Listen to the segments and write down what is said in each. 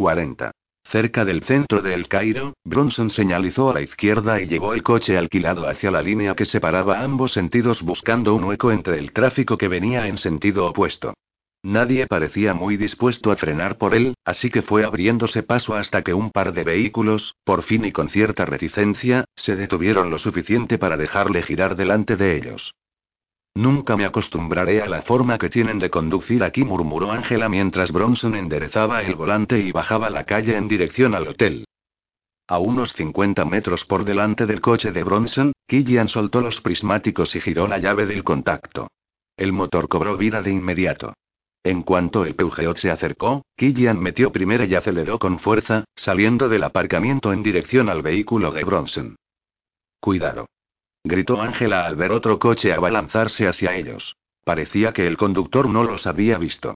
40. Cerca del centro de El Cairo, Bronson señalizó a la izquierda y llevó el coche alquilado hacia la línea que separaba ambos sentidos buscando un hueco entre el tráfico que venía en sentido opuesto. Nadie parecía muy dispuesto a frenar por él, así que fue abriéndose paso hasta que un par de vehículos, por fin y con cierta reticencia, se detuvieron lo suficiente para dejarle girar delante de ellos. Nunca me acostumbraré a la forma que tienen de conducir aquí, murmuró Ángela mientras Bronson enderezaba el volante y bajaba la calle en dirección al hotel. A unos 50 metros por delante del coche de Bronson, Killian soltó los prismáticos y giró la llave del contacto. El motor cobró vida de inmediato. En cuanto el Peugeot se acercó, Killian metió primera y aceleró con fuerza, saliendo del aparcamiento en dirección al vehículo de Bronson. Cuidado gritó Ángela al ver otro coche abalanzarse hacia ellos. Parecía que el conductor no los había visto.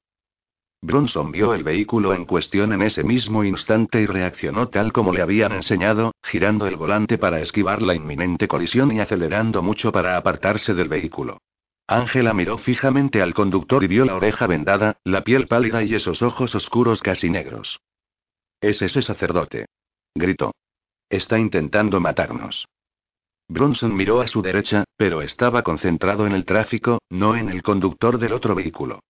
Bronson vio el vehículo en cuestión en ese mismo instante y reaccionó tal como le habían enseñado, girando el volante para esquivar la inminente colisión y acelerando mucho para apartarse del vehículo. Ángela miró fijamente al conductor y vio la oreja vendada, la piel pálida y esos ojos oscuros casi negros. Es ese sacerdote. Gritó. Está intentando matarnos. Bronson miró a su derecha, pero estaba concentrado en el tráfico, no en el conductor del otro vehículo.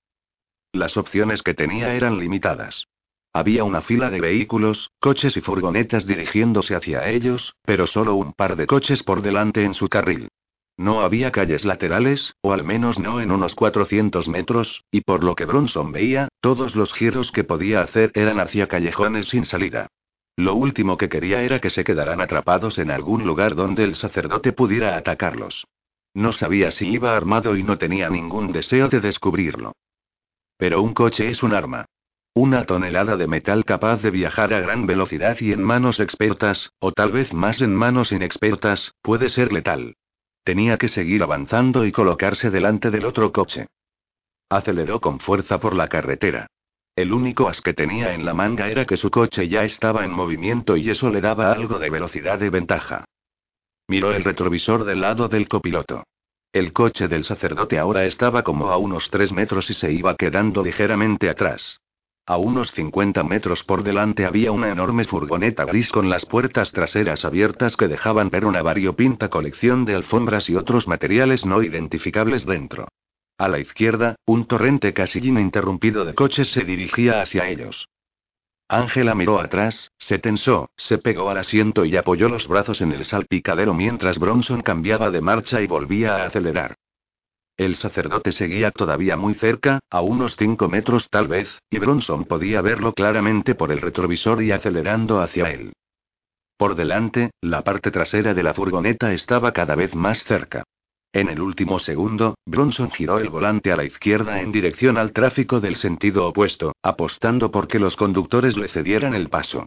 Las opciones que tenía eran limitadas. Había una fila de vehículos, coches y furgonetas dirigiéndose hacia ellos, pero solo un par de coches por delante en su carril. No había calles laterales, o al menos no en unos 400 metros, y por lo que Bronson veía, todos los giros que podía hacer eran hacia callejones sin salida. Lo último que quería era que se quedaran atrapados en algún lugar donde el sacerdote pudiera atacarlos. No sabía si iba armado y no tenía ningún deseo de descubrirlo. Pero un coche es un arma. Una tonelada de metal capaz de viajar a gran velocidad y en manos expertas, o tal vez más en manos inexpertas, puede ser letal. Tenía que seguir avanzando y colocarse delante del otro coche. Aceleró con fuerza por la carretera. El único as que tenía en la manga era que su coche ya estaba en movimiento y eso le daba algo de velocidad de ventaja. Miró el retrovisor del lado del copiloto. El coche del sacerdote ahora estaba como a unos tres metros y se iba quedando ligeramente atrás. A unos 50 metros por delante había una enorme furgoneta gris con las puertas traseras abiertas que dejaban ver una variopinta colección de alfombras y otros materiales no identificables dentro. A la izquierda, un torrente casi ininterrumpido de coches se dirigía hacia ellos. Ángela miró atrás, se tensó, se pegó al asiento y apoyó los brazos en el salpicadero mientras Bronson cambiaba de marcha y volvía a acelerar. El sacerdote seguía todavía muy cerca, a unos cinco metros tal vez, y Bronson podía verlo claramente por el retrovisor y acelerando hacia él. Por delante, la parte trasera de la furgoneta estaba cada vez más cerca. En el último segundo, Bronson giró el volante a la izquierda en dirección al tráfico del sentido opuesto, apostando por que los conductores le cedieran el paso.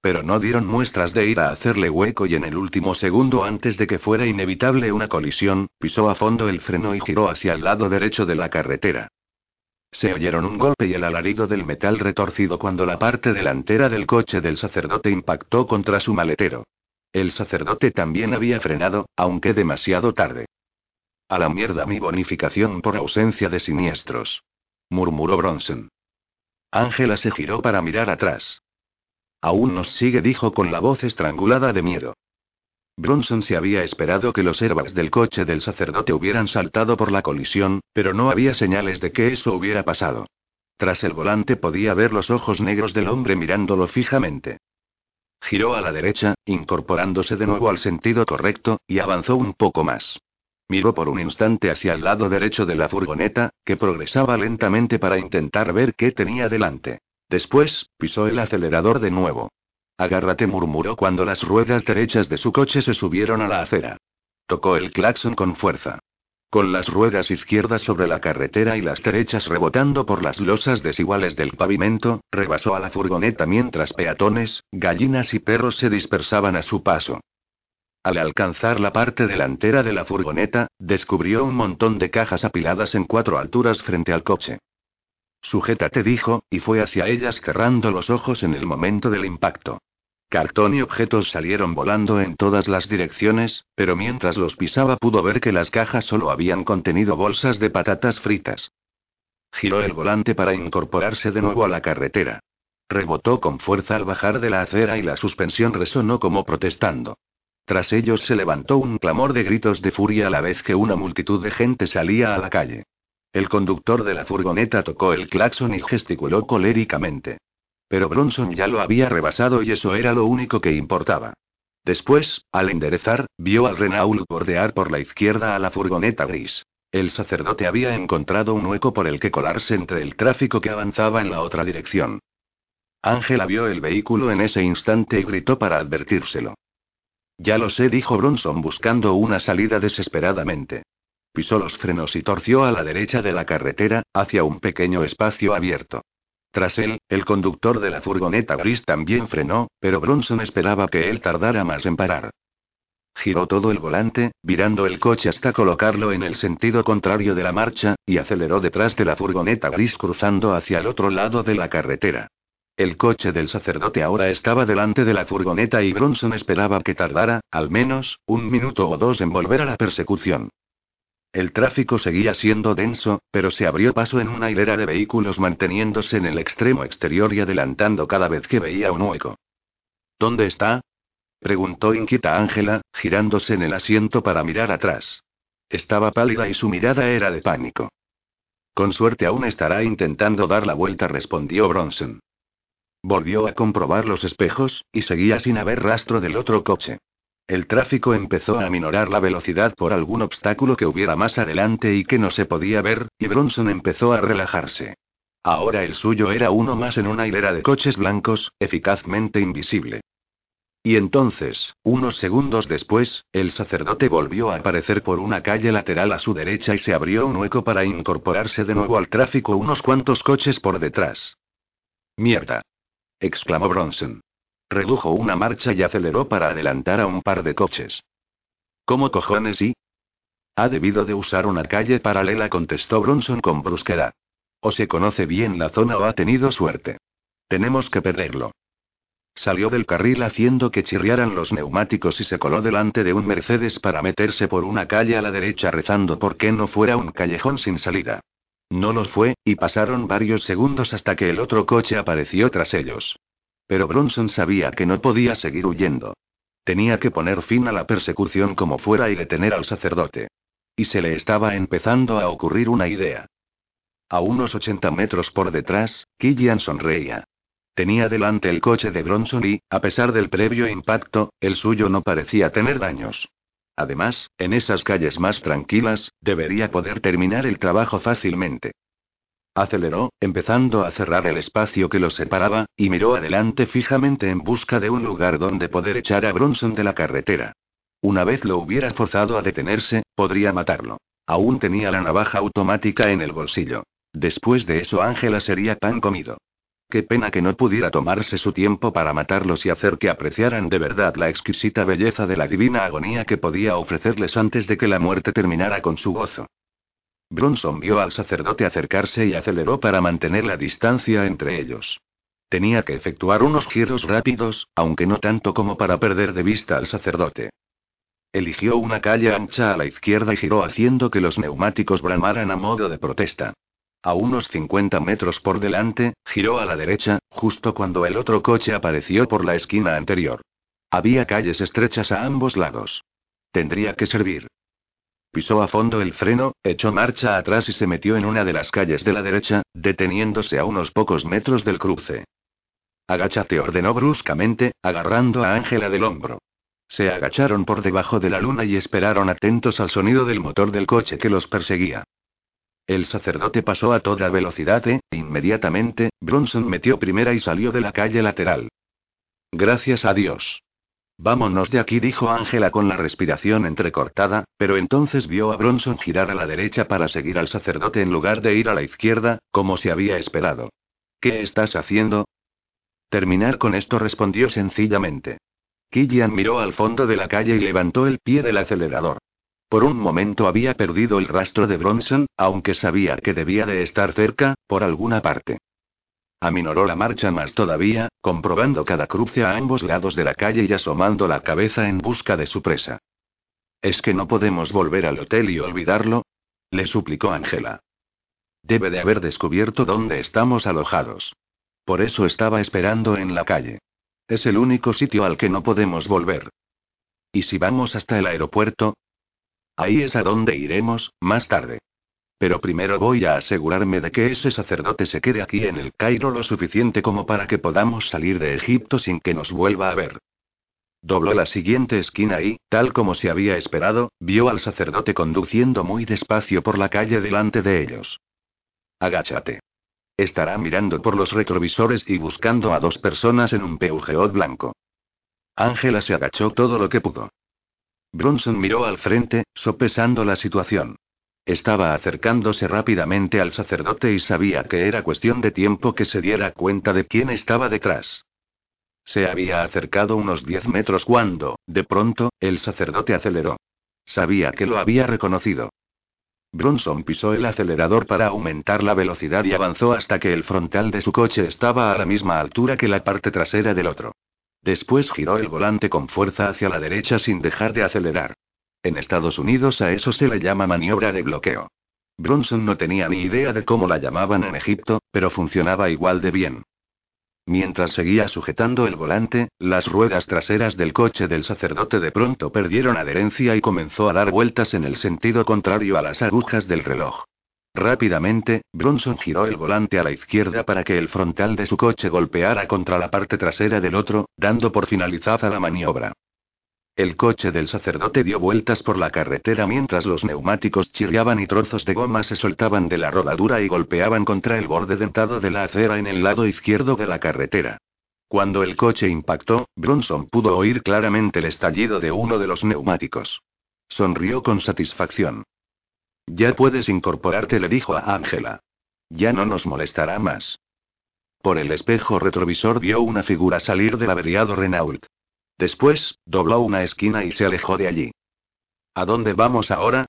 Pero no dieron muestras de ir a hacerle hueco y en el último segundo antes de que fuera inevitable una colisión, pisó a fondo el freno y giró hacia el lado derecho de la carretera. Se oyeron un golpe y el alarido del metal retorcido cuando la parte delantera del coche del sacerdote impactó contra su maletero. El sacerdote también había frenado, aunque demasiado tarde. A la mierda mi bonificación por ausencia de siniestros. Murmuró Bronson. Ángela se giró para mirar atrás. Aún nos sigue, dijo con la voz estrangulada de miedo. Bronson se había esperado que los airbags del coche del sacerdote hubieran saltado por la colisión, pero no había señales de que eso hubiera pasado. Tras el volante podía ver los ojos negros del hombre mirándolo fijamente. Giró a la derecha, incorporándose de nuevo al sentido correcto, y avanzó un poco más. Miró por un instante hacia el lado derecho de la furgoneta, que progresaba lentamente para intentar ver qué tenía delante. Después, pisó el acelerador de nuevo. Agárrate, murmuró cuando las ruedas derechas de su coche se subieron a la acera. Tocó el claxon con fuerza. Con las ruedas izquierdas sobre la carretera y las derechas rebotando por las losas desiguales del pavimento, rebasó a la furgoneta mientras peatones, gallinas y perros se dispersaban a su paso. Al alcanzar la parte delantera de la furgoneta, descubrió un montón de cajas apiladas en cuatro alturas frente al coche. Sujétate, dijo, y fue hacia ellas cerrando los ojos en el momento del impacto. Cartón y objetos salieron volando en todas las direcciones, pero mientras los pisaba pudo ver que las cajas solo habían contenido bolsas de patatas fritas. Giró el volante para incorporarse de nuevo a la carretera. Rebotó con fuerza al bajar de la acera y la suspensión resonó como protestando. Tras ellos se levantó un clamor de gritos de furia a la vez que una multitud de gente salía a la calle. El conductor de la furgoneta tocó el claxon y gesticuló coléricamente. Pero Bronson ya lo había rebasado y eso era lo único que importaba. Después, al enderezar, vio al Renault bordear por la izquierda a la furgoneta gris. El sacerdote había encontrado un hueco por el que colarse entre el tráfico que avanzaba en la otra dirección. Ángela vio el vehículo en ese instante y gritó para advertírselo. Ya lo sé, dijo Bronson buscando una salida desesperadamente. Pisó los frenos y torció a la derecha de la carretera, hacia un pequeño espacio abierto. Tras él, el conductor de la furgoneta gris también frenó, pero Bronson esperaba que él tardara más en parar. Giró todo el volante, virando el coche hasta colocarlo en el sentido contrario de la marcha, y aceleró detrás de la furgoneta gris cruzando hacia el otro lado de la carretera. El coche del sacerdote ahora estaba delante de la furgoneta y Bronson esperaba que tardara, al menos, un minuto o dos en volver a la persecución. El tráfico seguía siendo denso, pero se abrió paso en una hilera de vehículos manteniéndose en el extremo exterior y adelantando cada vez que veía un hueco. ¿Dónde está? preguntó inquieta Ángela, girándose en el asiento para mirar atrás. Estaba pálida y su mirada era de pánico. Con suerte aún estará intentando dar la vuelta, respondió Bronson. Volvió a comprobar los espejos, y seguía sin haber rastro del otro coche. El tráfico empezó a aminorar la velocidad por algún obstáculo que hubiera más adelante y que no se podía ver, y Bronson empezó a relajarse. Ahora el suyo era uno más en una hilera de coches blancos, eficazmente invisible. Y entonces, unos segundos después, el sacerdote volvió a aparecer por una calle lateral a su derecha y se abrió un hueco para incorporarse de nuevo al tráfico unos cuantos coches por detrás. Mierda exclamó Bronson. Redujo una marcha y aceleró para adelantar a un par de coches. ¿Cómo cojones y? Ha debido de usar una calle paralela, contestó Bronson con brusquedad. O se conoce bien la zona o ha tenido suerte. Tenemos que perderlo. Salió del carril haciendo que chirriaran los neumáticos y se coló delante de un Mercedes para meterse por una calle a la derecha rezando porque no fuera un callejón sin salida. No los fue, y pasaron varios segundos hasta que el otro coche apareció tras ellos. Pero Bronson sabía que no podía seguir huyendo. Tenía que poner fin a la persecución como fuera y detener al sacerdote. Y se le estaba empezando a ocurrir una idea. A unos 80 metros por detrás, Killian sonreía. Tenía delante el coche de Bronson y, a pesar del previo impacto, el suyo no parecía tener daños. Además, en esas calles más tranquilas, debería poder terminar el trabajo fácilmente. Aceleró, empezando a cerrar el espacio que lo separaba, y miró adelante fijamente en busca de un lugar donde poder echar a Bronson de la carretera. Una vez lo hubiera forzado a detenerse, podría matarlo. Aún tenía la navaja automática en el bolsillo. Después de eso Ángela sería pan comido. Qué pena que no pudiera tomarse su tiempo para matarlos y hacer que apreciaran de verdad la exquisita belleza de la divina agonía que podía ofrecerles antes de que la muerte terminara con su gozo. Bronson vio al sacerdote acercarse y aceleró para mantener la distancia entre ellos. Tenía que efectuar unos giros rápidos, aunque no tanto como para perder de vista al sacerdote. Eligió una calle ancha a la izquierda y giró haciendo que los neumáticos bramaran a modo de protesta. A unos 50 metros por delante, giró a la derecha, justo cuando el otro coche apareció por la esquina anterior. Había calles estrechas a ambos lados. Tendría que servir. Pisó a fondo el freno, echó marcha atrás y se metió en una de las calles de la derecha, deteniéndose a unos pocos metros del cruce. Agáchate, ordenó bruscamente, agarrando a Ángela del hombro. Se agacharon por debajo de la luna y esperaron atentos al sonido del motor del coche que los perseguía. El sacerdote pasó a toda velocidad e, inmediatamente, Bronson metió primera y salió de la calle lateral. Gracias a Dios. Vámonos de aquí, dijo Ángela con la respiración entrecortada, pero entonces vio a Bronson girar a la derecha para seguir al sacerdote en lugar de ir a la izquierda, como se había esperado. ¿Qué estás haciendo? Terminar con esto respondió sencillamente. Killian miró al fondo de la calle y levantó el pie del acelerador. Por un momento había perdido el rastro de Bronson, aunque sabía que debía de estar cerca, por alguna parte. Aminoró la marcha más todavía, comprobando cada cruce a ambos lados de la calle y asomando la cabeza en busca de su presa. ¿Es que no podemos volver al hotel y olvidarlo? le suplicó Ángela. Debe de haber descubierto dónde estamos alojados. Por eso estaba esperando en la calle. Es el único sitio al que no podemos volver. ¿Y si vamos hasta el aeropuerto? Ahí es a donde iremos, más tarde. Pero primero voy a asegurarme de que ese sacerdote se quede aquí en el Cairo lo suficiente como para que podamos salir de Egipto sin que nos vuelva a ver. Dobló la siguiente esquina y, tal como se había esperado, vio al sacerdote conduciendo muy despacio por la calle delante de ellos. Agáchate. Estará mirando por los retrovisores y buscando a dos personas en un Peugeot blanco. Ángela se agachó todo lo que pudo. Bronson miró al frente, sopesando la situación. Estaba acercándose rápidamente al sacerdote y sabía que era cuestión de tiempo que se diera cuenta de quién estaba detrás. Se había acercado unos diez metros cuando, de pronto, el sacerdote aceleró. Sabía que lo había reconocido. Bronson pisó el acelerador para aumentar la velocidad y avanzó hasta que el frontal de su coche estaba a la misma altura que la parte trasera del otro. Después giró el volante con fuerza hacia la derecha sin dejar de acelerar. En Estados Unidos a eso se le llama maniobra de bloqueo. Bronson no tenía ni idea de cómo la llamaban en Egipto, pero funcionaba igual de bien. Mientras seguía sujetando el volante, las ruedas traseras del coche del sacerdote de pronto perdieron adherencia y comenzó a dar vueltas en el sentido contrario a las agujas del reloj. Rápidamente, Bronson giró el volante a la izquierda para que el frontal de su coche golpeara contra la parte trasera del otro, dando por finalizada la maniobra. El coche del sacerdote dio vueltas por la carretera mientras los neumáticos chirriaban y trozos de goma se soltaban de la rodadura y golpeaban contra el borde dentado de la acera en el lado izquierdo de la carretera. Cuando el coche impactó, Bronson pudo oír claramente el estallido de uno de los neumáticos. Sonrió con satisfacción. Ya puedes incorporarte, le dijo a Ángela. Ya no nos molestará más. Por el espejo retrovisor vio una figura salir del averiado Renault. Después, dobló una esquina y se alejó de allí. ¿A dónde vamos ahora?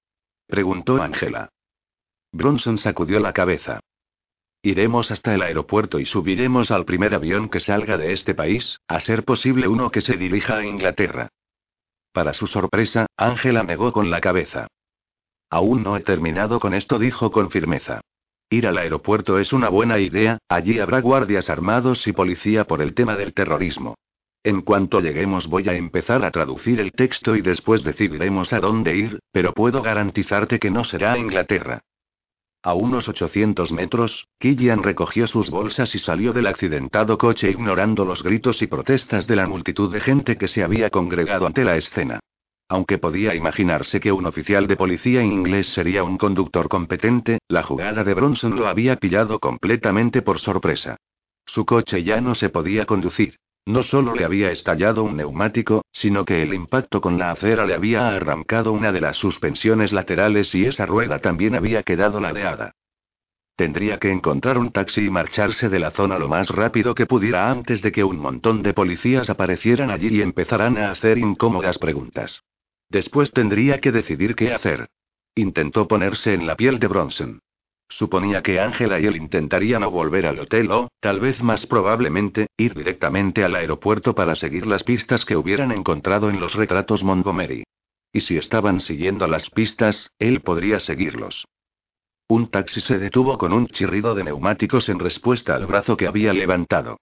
preguntó Ángela. Bronson sacudió la cabeza. Iremos hasta el aeropuerto y subiremos al primer avión que salga de este país, a ser posible uno que se dirija a Inglaterra. Para su sorpresa, Ángela negó con la cabeza. Aún no he terminado con esto, dijo con firmeza. Ir al aeropuerto es una buena idea, allí habrá guardias armados y policía por el tema del terrorismo. En cuanto lleguemos voy a empezar a traducir el texto y después decidiremos a dónde ir, pero puedo garantizarte que no será Inglaterra. A unos 800 metros, Killian recogió sus bolsas y salió del accidentado coche ignorando los gritos y protestas de la multitud de gente que se había congregado ante la escena. Aunque podía imaginarse que un oficial de policía inglés sería un conductor competente, la jugada de Bronson lo había pillado completamente por sorpresa. Su coche ya no se podía conducir. No solo le había estallado un neumático, sino que el impacto con la acera le había arrancado una de las suspensiones laterales y esa rueda también había quedado ladeada. Tendría que encontrar un taxi y marcharse de la zona lo más rápido que pudiera antes de que un montón de policías aparecieran allí y empezaran a hacer incómodas preguntas. Después tendría que decidir qué hacer. Intentó ponerse en la piel de Bronson. Suponía que Ángela y él intentarían o volver al hotel o, tal vez más probablemente, ir directamente al aeropuerto para seguir las pistas que hubieran encontrado en los retratos Montgomery. Y si estaban siguiendo las pistas, él podría seguirlos. Un taxi se detuvo con un chirrido de neumáticos en respuesta al brazo que había levantado.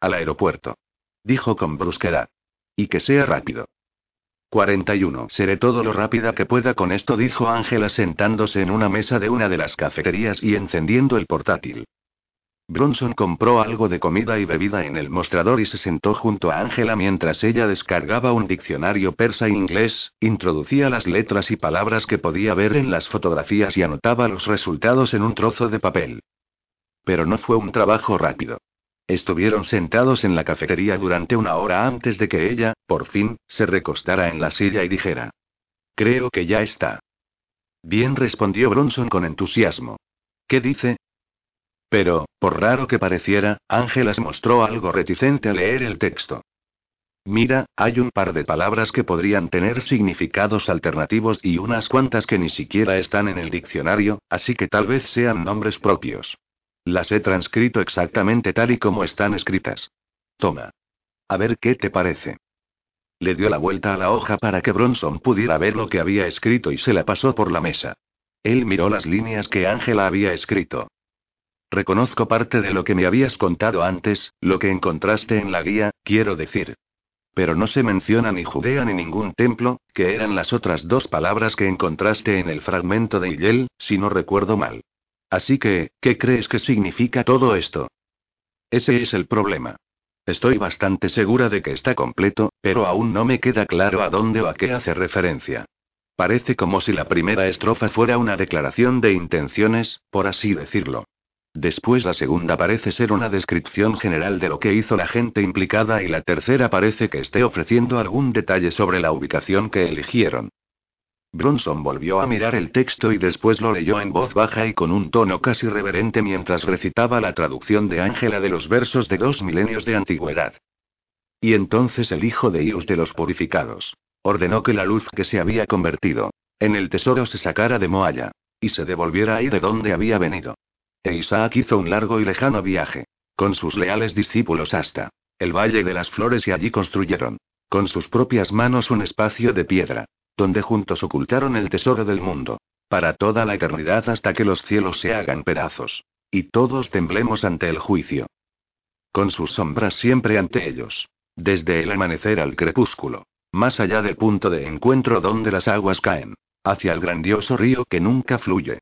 Al aeropuerto. Dijo con brusquedad. Y que sea rápido. 41. Seré todo lo rápida que pueda con esto, dijo Ángela sentándose en una mesa de una de las cafeterías y encendiendo el portátil. Bronson compró algo de comida y bebida en el mostrador y se sentó junto a Ángela mientras ella descargaba un diccionario persa-inglés, introducía las letras y palabras que podía ver en las fotografías y anotaba los resultados en un trozo de papel. Pero no fue un trabajo rápido. Estuvieron sentados en la cafetería durante una hora antes de que ella, por fin, se recostara en la silla y dijera. Creo que ya está. Bien respondió Bronson con entusiasmo. ¿Qué dice? Pero, por raro que pareciera, Ángela se mostró algo reticente a leer el texto. Mira, hay un par de palabras que podrían tener significados alternativos y unas cuantas que ni siquiera están en el diccionario, así que tal vez sean nombres propios. Las he transcrito exactamente tal y como están escritas. Toma. A ver qué te parece. Le dio la vuelta a la hoja para que Bronson pudiera ver lo que había escrito y se la pasó por la mesa. Él miró las líneas que Ángela había escrito. Reconozco parte de lo que me habías contado antes, lo que encontraste en la guía, quiero decir. Pero no se menciona ni Judea ni ningún templo, que eran las otras dos palabras que encontraste en el fragmento de Hillel, si no recuerdo mal. Así que, ¿qué crees que significa todo esto? Ese es el problema. Estoy bastante segura de que está completo, pero aún no me queda claro a dónde o a qué hace referencia. Parece como si la primera estrofa fuera una declaración de intenciones, por así decirlo. Después la segunda parece ser una descripción general de lo que hizo la gente implicada y la tercera parece que esté ofreciendo algún detalle sobre la ubicación que eligieron. Bronson volvió a mirar el texto y después lo leyó en voz baja y con un tono casi reverente mientras recitaba la traducción de Ángela de los versos de dos milenios de antigüedad. Y entonces el hijo de Ius de los purificados ordenó que la luz que se había convertido en el tesoro se sacara de Moaya y se devolviera ahí de donde había venido. E Isaac hizo un largo y lejano viaje. Con sus leales discípulos hasta el Valle de las Flores y allí construyeron, con sus propias manos, un espacio de piedra, donde juntos ocultaron el tesoro del mundo, para toda la eternidad hasta que los cielos se hagan pedazos. Y todos temblemos ante el juicio. Con sus sombras siempre ante ellos. Desde el amanecer al crepúsculo. Más allá del punto de encuentro donde las aguas caen. Hacia el grandioso río que nunca fluye.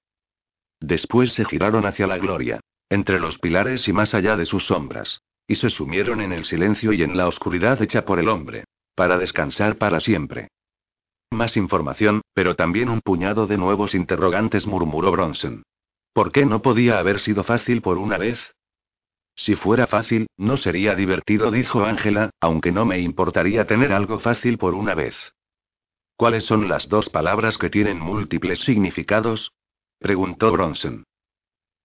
Después se giraron hacia la gloria, entre los pilares y más allá de sus sombras, y se sumieron en el silencio y en la oscuridad hecha por el hombre, para descansar para siempre. Más información, pero también un puñado de nuevos interrogantes, murmuró Bronson. ¿Por qué no podía haber sido fácil por una vez? Si fuera fácil, no sería divertido, dijo Ángela, aunque no me importaría tener algo fácil por una vez. ¿Cuáles son las dos palabras que tienen múltiples significados? Preguntó Bronson.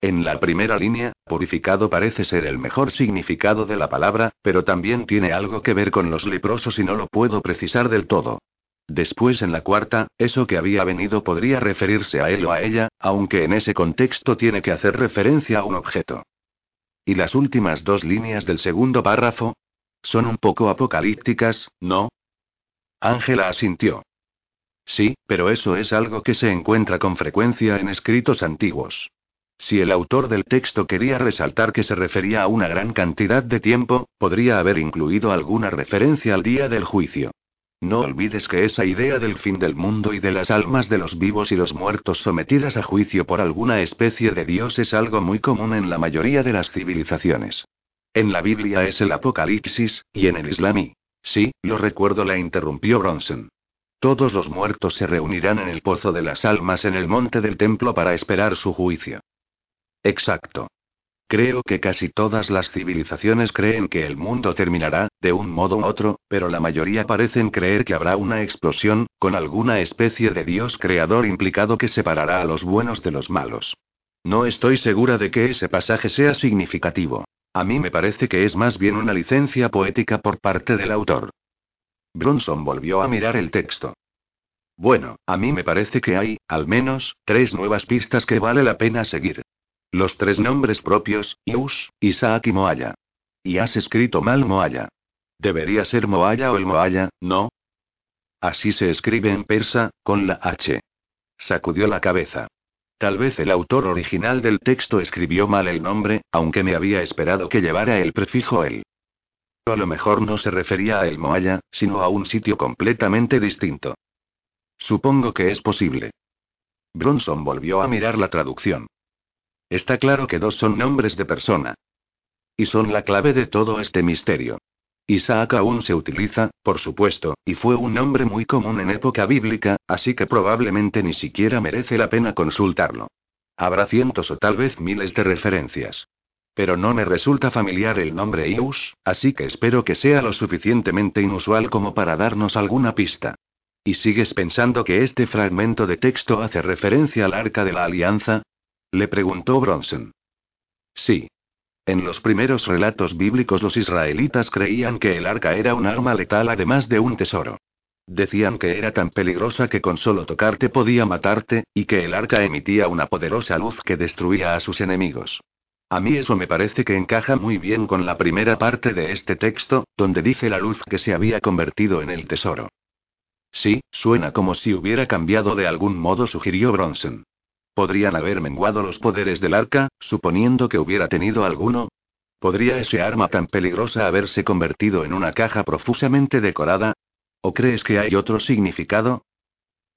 En la primera línea, purificado parece ser el mejor significado de la palabra, pero también tiene algo que ver con los leprosos y no lo puedo precisar del todo. Después en la cuarta, eso que había venido podría referirse a él o a ella, aunque en ese contexto tiene que hacer referencia a un objeto. ¿Y las últimas dos líneas del segundo párrafo? Son un poco apocalípticas, ¿no? Ángela asintió. Sí, pero eso es algo que se encuentra con frecuencia en escritos antiguos. Si el autor del texto quería resaltar que se refería a una gran cantidad de tiempo, podría haber incluido alguna referencia al día del juicio. No olvides que esa idea del fin del mundo y de las almas de los vivos y los muertos sometidas a juicio por alguna especie de Dios es algo muy común en la mayoría de las civilizaciones. En la Biblia es el Apocalipsis, y en el Islam y... Sí, lo recuerdo, la interrumpió Bronson. Todos los muertos se reunirán en el pozo de las almas en el monte del templo para esperar su juicio. Exacto. Creo que casi todas las civilizaciones creen que el mundo terminará, de un modo u otro, pero la mayoría parecen creer que habrá una explosión, con alguna especie de Dios creador implicado que separará a los buenos de los malos. No estoy segura de que ese pasaje sea significativo. A mí me parece que es más bien una licencia poética por parte del autor. Bronson volvió a mirar el texto. Bueno, a mí me parece que hay, al menos, tres nuevas pistas que vale la pena seguir. Los tres nombres propios, Ius, Isaac y Moaya. Y has escrito mal Moaya. Debería ser Moaya o el Moaya, ¿no? Así se escribe en persa, con la H. Sacudió la cabeza. Tal vez el autor original del texto escribió mal el nombre, aunque me había esperado que llevara el prefijo el. A lo mejor no se refería a El Moaya, sino a un sitio completamente distinto. Supongo que es posible. Bronson volvió a mirar la traducción. Está claro que dos son nombres de persona. Y son la clave de todo este misterio. Isaac aún se utiliza, por supuesto, y fue un nombre muy común en época bíblica, así que probablemente ni siquiera merece la pena consultarlo. Habrá cientos o tal vez miles de referencias. Pero no me resulta familiar el nombre Ius, así que espero que sea lo suficientemente inusual como para darnos alguna pista. ¿Y sigues pensando que este fragmento de texto hace referencia al arca de la alianza? Le preguntó Bronson. Sí. En los primeros relatos bíblicos los israelitas creían que el arca era un arma letal además de un tesoro. Decían que era tan peligrosa que con solo tocarte podía matarte, y que el arca emitía una poderosa luz que destruía a sus enemigos. A mí eso me parece que encaja muy bien con la primera parte de este texto, donde dice la luz que se había convertido en el tesoro. Sí, suena como si hubiera cambiado de algún modo, sugirió Bronson. ¿Podrían haber menguado los poderes del arca, suponiendo que hubiera tenido alguno? ¿Podría ese arma tan peligrosa haberse convertido en una caja profusamente decorada? ¿O crees que hay otro significado?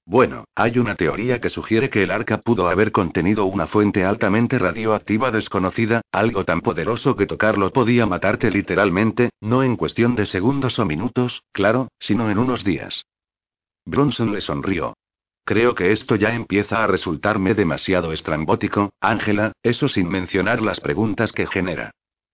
Bueno, hay una teoría que sugiere que el arca pudo haber contenido una fuente altamente radioactiva desconocida, algo tan poderoso que tocarlo podía matarte literalmente, no en cuestión de segundos o minutos, claro, sino en unos días. Bronson le sonrió. Creo que esto ya empieza a resultarme demasiado estrambótico, Ángela, eso sin mencionar las preguntas que genera.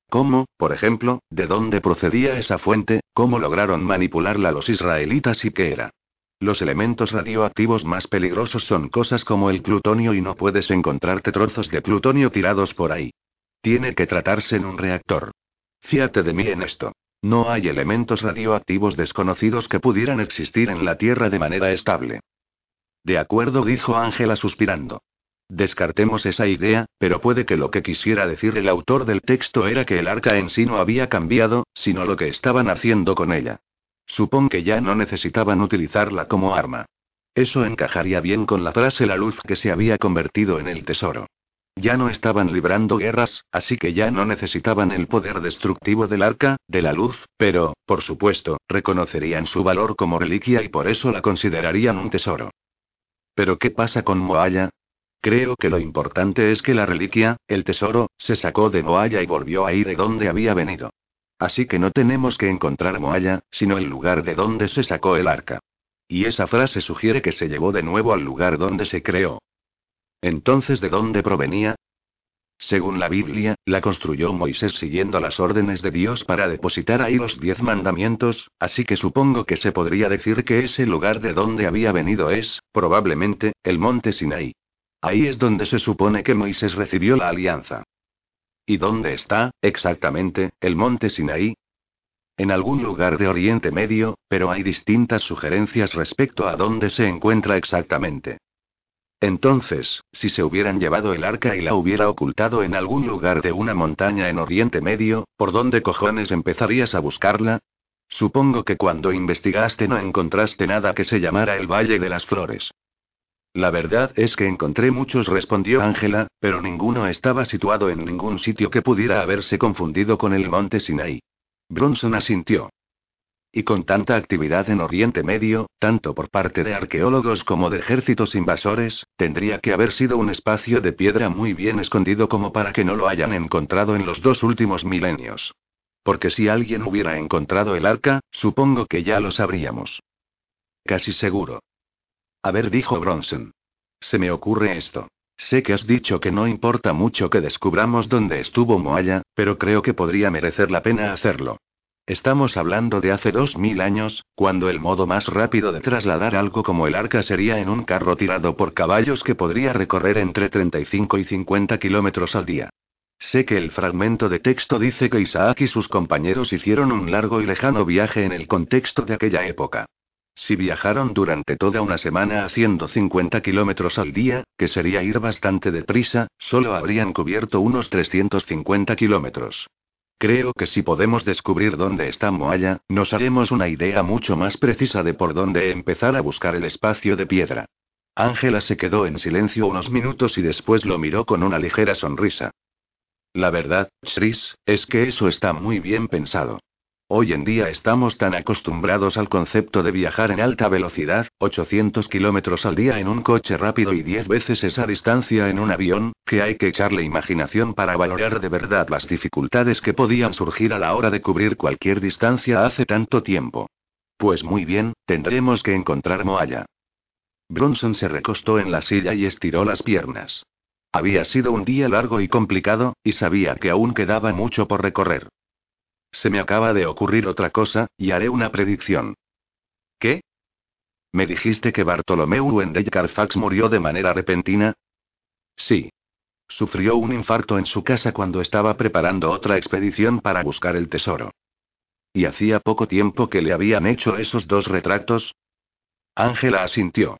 ¿Cómo, por ejemplo, de dónde procedía esa fuente, cómo lograron manipularla los israelitas y qué era? Los elementos radioactivos más peligrosos son cosas como el plutonio y no puedes encontrarte trozos de plutonio tirados por ahí. Tiene que tratarse en un reactor. Fíjate de mí en esto. No hay elementos radioactivos desconocidos que pudieran existir en la Tierra de manera estable. De acuerdo, dijo Ángela suspirando. Descartemos esa idea, pero puede que lo que quisiera decir el autor del texto era que el arca en sí no había cambiado, sino lo que estaban haciendo con ella. Supón que ya no necesitaban utilizarla como arma. Eso encajaría bien con la frase la luz que se había convertido en el tesoro. Ya no estaban librando guerras, así que ya no necesitaban el poder destructivo del arca, de la luz, pero, por supuesto, reconocerían su valor como reliquia y por eso la considerarían un tesoro. Pero ¿qué pasa con Moaya? Creo que lo importante es que la reliquia, el tesoro, se sacó de Moaya y volvió a ir de donde había venido. Así que no tenemos que encontrar Moaya, sino el lugar de donde se sacó el arca. Y esa frase sugiere que se llevó de nuevo al lugar donde se creó. Entonces, ¿de dónde provenía? Según la Biblia, la construyó Moisés siguiendo las órdenes de Dios para depositar ahí los diez mandamientos, así que supongo que se podría decir que ese lugar de donde había venido es, probablemente, el monte Sinaí. Ahí es donde se supone que Moisés recibió la alianza. ¿Y dónde está, exactamente, el monte Sinaí? En algún lugar de Oriente Medio, pero hay distintas sugerencias respecto a dónde se encuentra exactamente. Entonces, si se hubieran llevado el arca y la hubiera ocultado en algún lugar de una montaña en Oriente Medio, ¿por dónde cojones empezarías a buscarla? Supongo que cuando investigaste no encontraste nada que se llamara el Valle de las Flores. La verdad es que encontré muchos, respondió Ángela, pero ninguno estaba situado en ningún sitio que pudiera haberse confundido con el monte Sinai. Bronson asintió. Y con tanta actividad en Oriente Medio, tanto por parte de arqueólogos como de ejércitos invasores, tendría que haber sido un espacio de piedra muy bien escondido como para que no lo hayan encontrado en los dos últimos milenios. Porque si alguien hubiera encontrado el arca, supongo que ya lo sabríamos. Casi seguro. A ver, dijo Bronson. Se me ocurre esto. Sé que has dicho que no importa mucho que descubramos dónde estuvo Moaya, pero creo que podría merecer la pena hacerlo. Estamos hablando de hace dos mil años, cuando el modo más rápido de trasladar algo como el arca sería en un carro tirado por caballos que podría recorrer entre 35 y 50 kilómetros al día. Sé que el fragmento de texto dice que Isaac y sus compañeros hicieron un largo y lejano viaje en el contexto de aquella época. Si viajaron durante toda una semana haciendo 50 kilómetros al día, que sería ir bastante deprisa, solo habrían cubierto unos 350 kilómetros. Creo que si podemos descubrir dónde está Moaya, nos haremos una idea mucho más precisa de por dónde empezar a buscar el espacio de piedra. Ángela se quedó en silencio unos minutos y después lo miró con una ligera sonrisa. La verdad, Chris, es que eso está muy bien pensado. Hoy en día estamos tan acostumbrados al concepto de viajar en alta velocidad, 800 kilómetros al día en un coche rápido y 10 veces esa distancia en un avión, que hay que echarle imaginación para valorar de verdad las dificultades que podían surgir a la hora de cubrir cualquier distancia hace tanto tiempo. Pues muy bien, tendremos que encontrar Moaya. Bronson se recostó en la silla y estiró las piernas. Había sido un día largo y complicado, y sabía que aún quedaba mucho por recorrer. Se me acaba de ocurrir otra cosa, y haré una predicción. ¿Qué? ¿Me dijiste que Bartolomeu Wendell Carfax murió de manera repentina? Sí. Sufrió un infarto en su casa cuando estaba preparando otra expedición para buscar el tesoro. ¿Y hacía poco tiempo que le habían hecho esos dos retratos? Ángela asintió.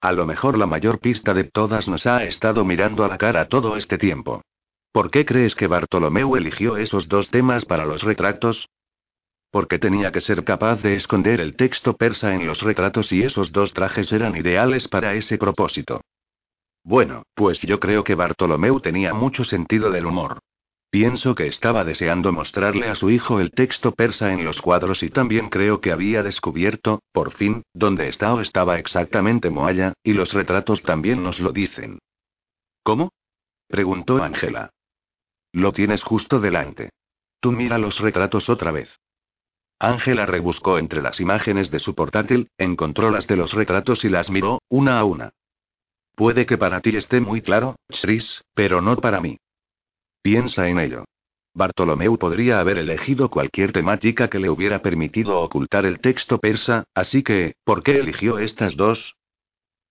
A lo mejor la mayor pista de todas nos ha estado mirando a la cara todo este tiempo. ¿Por qué crees que Bartolomeu eligió esos dos temas para los retratos? Porque tenía que ser capaz de esconder el texto persa en los retratos y esos dos trajes eran ideales para ese propósito. Bueno, pues yo creo que Bartolomeu tenía mucho sentido del humor. Pienso que estaba deseando mostrarle a su hijo el texto persa en los cuadros y también creo que había descubierto, por fin, dónde está o estaba exactamente Moaya, y los retratos también nos lo dicen. ¿Cómo? preguntó Ángela. Lo tienes justo delante. Tú mira los retratos otra vez. Ángela rebuscó entre las imágenes de su portátil, encontró las de los retratos y las miró, una a una. Puede que para ti esté muy claro, Chris, pero no para mí. Piensa en ello. Bartolomeu podría haber elegido cualquier temática que le hubiera permitido ocultar el texto persa, así que, ¿por qué eligió estas dos?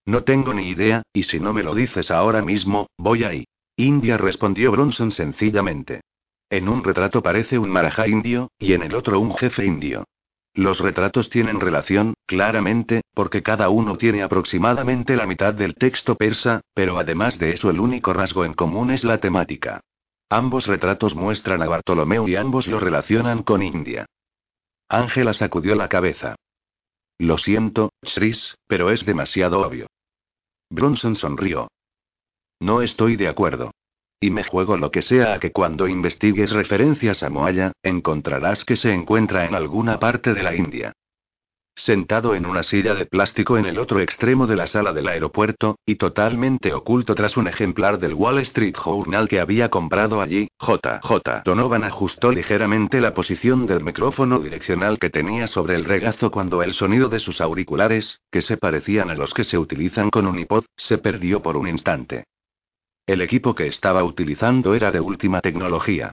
No tengo ni idea, y si no me lo dices ahora mismo, voy ahí. India respondió Bronson sencillamente. En un retrato parece un marajá indio, y en el otro un jefe indio. Los retratos tienen relación, claramente, porque cada uno tiene aproximadamente la mitad del texto persa, pero además de eso el único rasgo en común es la temática. Ambos retratos muestran a Bartolomeo y ambos lo relacionan con India. Ángela sacudió la cabeza. Lo siento, Chris, pero es demasiado obvio. Bronson sonrió. No estoy de acuerdo. Y me juego lo que sea a que cuando investigues referencias a Moaya, encontrarás que se encuentra en alguna parte de la India. Sentado en una silla de plástico en el otro extremo de la sala del aeropuerto, y totalmente oculto tras un ejemplar del Wall Street Journal que había comprado allí, JJ Donovan ajustó ligeramente la posición del micrófono direccional que tenía sobre el regazo cuando el sonido de sus auriculares, que se parecían a los que se utilizan con un iPod, se perdió por un instante. El equipo que estaba utilizando era de última tecnología.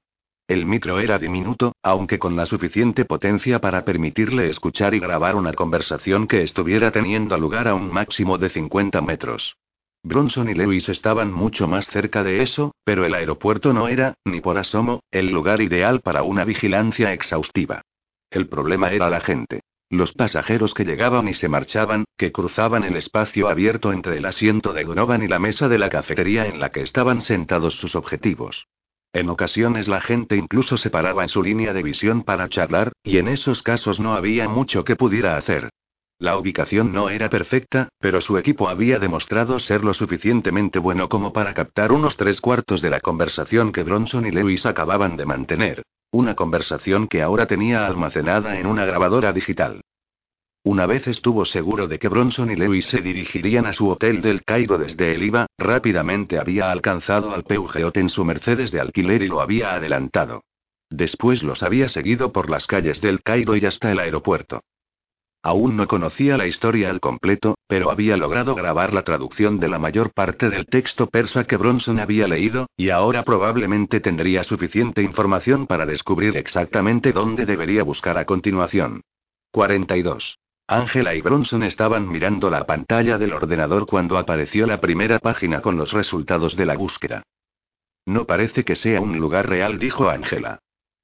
El micro era diminuto, aunque con la suficiente potencia para permitirle escuchar y grabar una conversación que estuviera teniendo lugar a un máximo de 50 metros. Bronson y Lewis estaban mucho más cerca de eso, pero el aeropuerto no era, ni por asomo, el lugar ideal para una vigilancia exhaustiva. El problema era la gente. Los pasajeros que llegaban y se marchaban, que cruzaban el espacio abierto entre el asiento de Donovan y la mesa de la cafetería en la que estaban sentados sus objetivos. En ocasiones la gente incluso se paraba en su línea de visión para charlar, y en esos casos no había mucho que pudiera hacer. La ubicación no era perfecta, pero su equipo había demostrado ser lo suficientemente bueno como para captar unos tres cuartos de la conversación que Bronson y Lewis acababan de mantener. Una conversación que ahora tenía almacenada en una grabadora digital. Una vez estuvo seguro de que Bronson y Lewis se dirigirían a su hotel del Cairo desde el IVA, rápidamente había alcanzado al Peugeot en su Mercedes de alquiler y lo había adelantado. Después los había seguido por las calles del Cairo y hasta el aeropuerto. Aún no conocía la historia al completo, pero había logrado grabar la traducción de la mayor parte del texto persa que Bronson había leído, y ahora probablemente tendría suficiente información para descubrir exactamente dónde debería buscar a continuación. 42. Ángela y Bronson estaban mirando la pantalla del ordenador cuando apareció la primera página con los resultados de la búsqueda. No parece que sea un lugar real, dijo Ángela.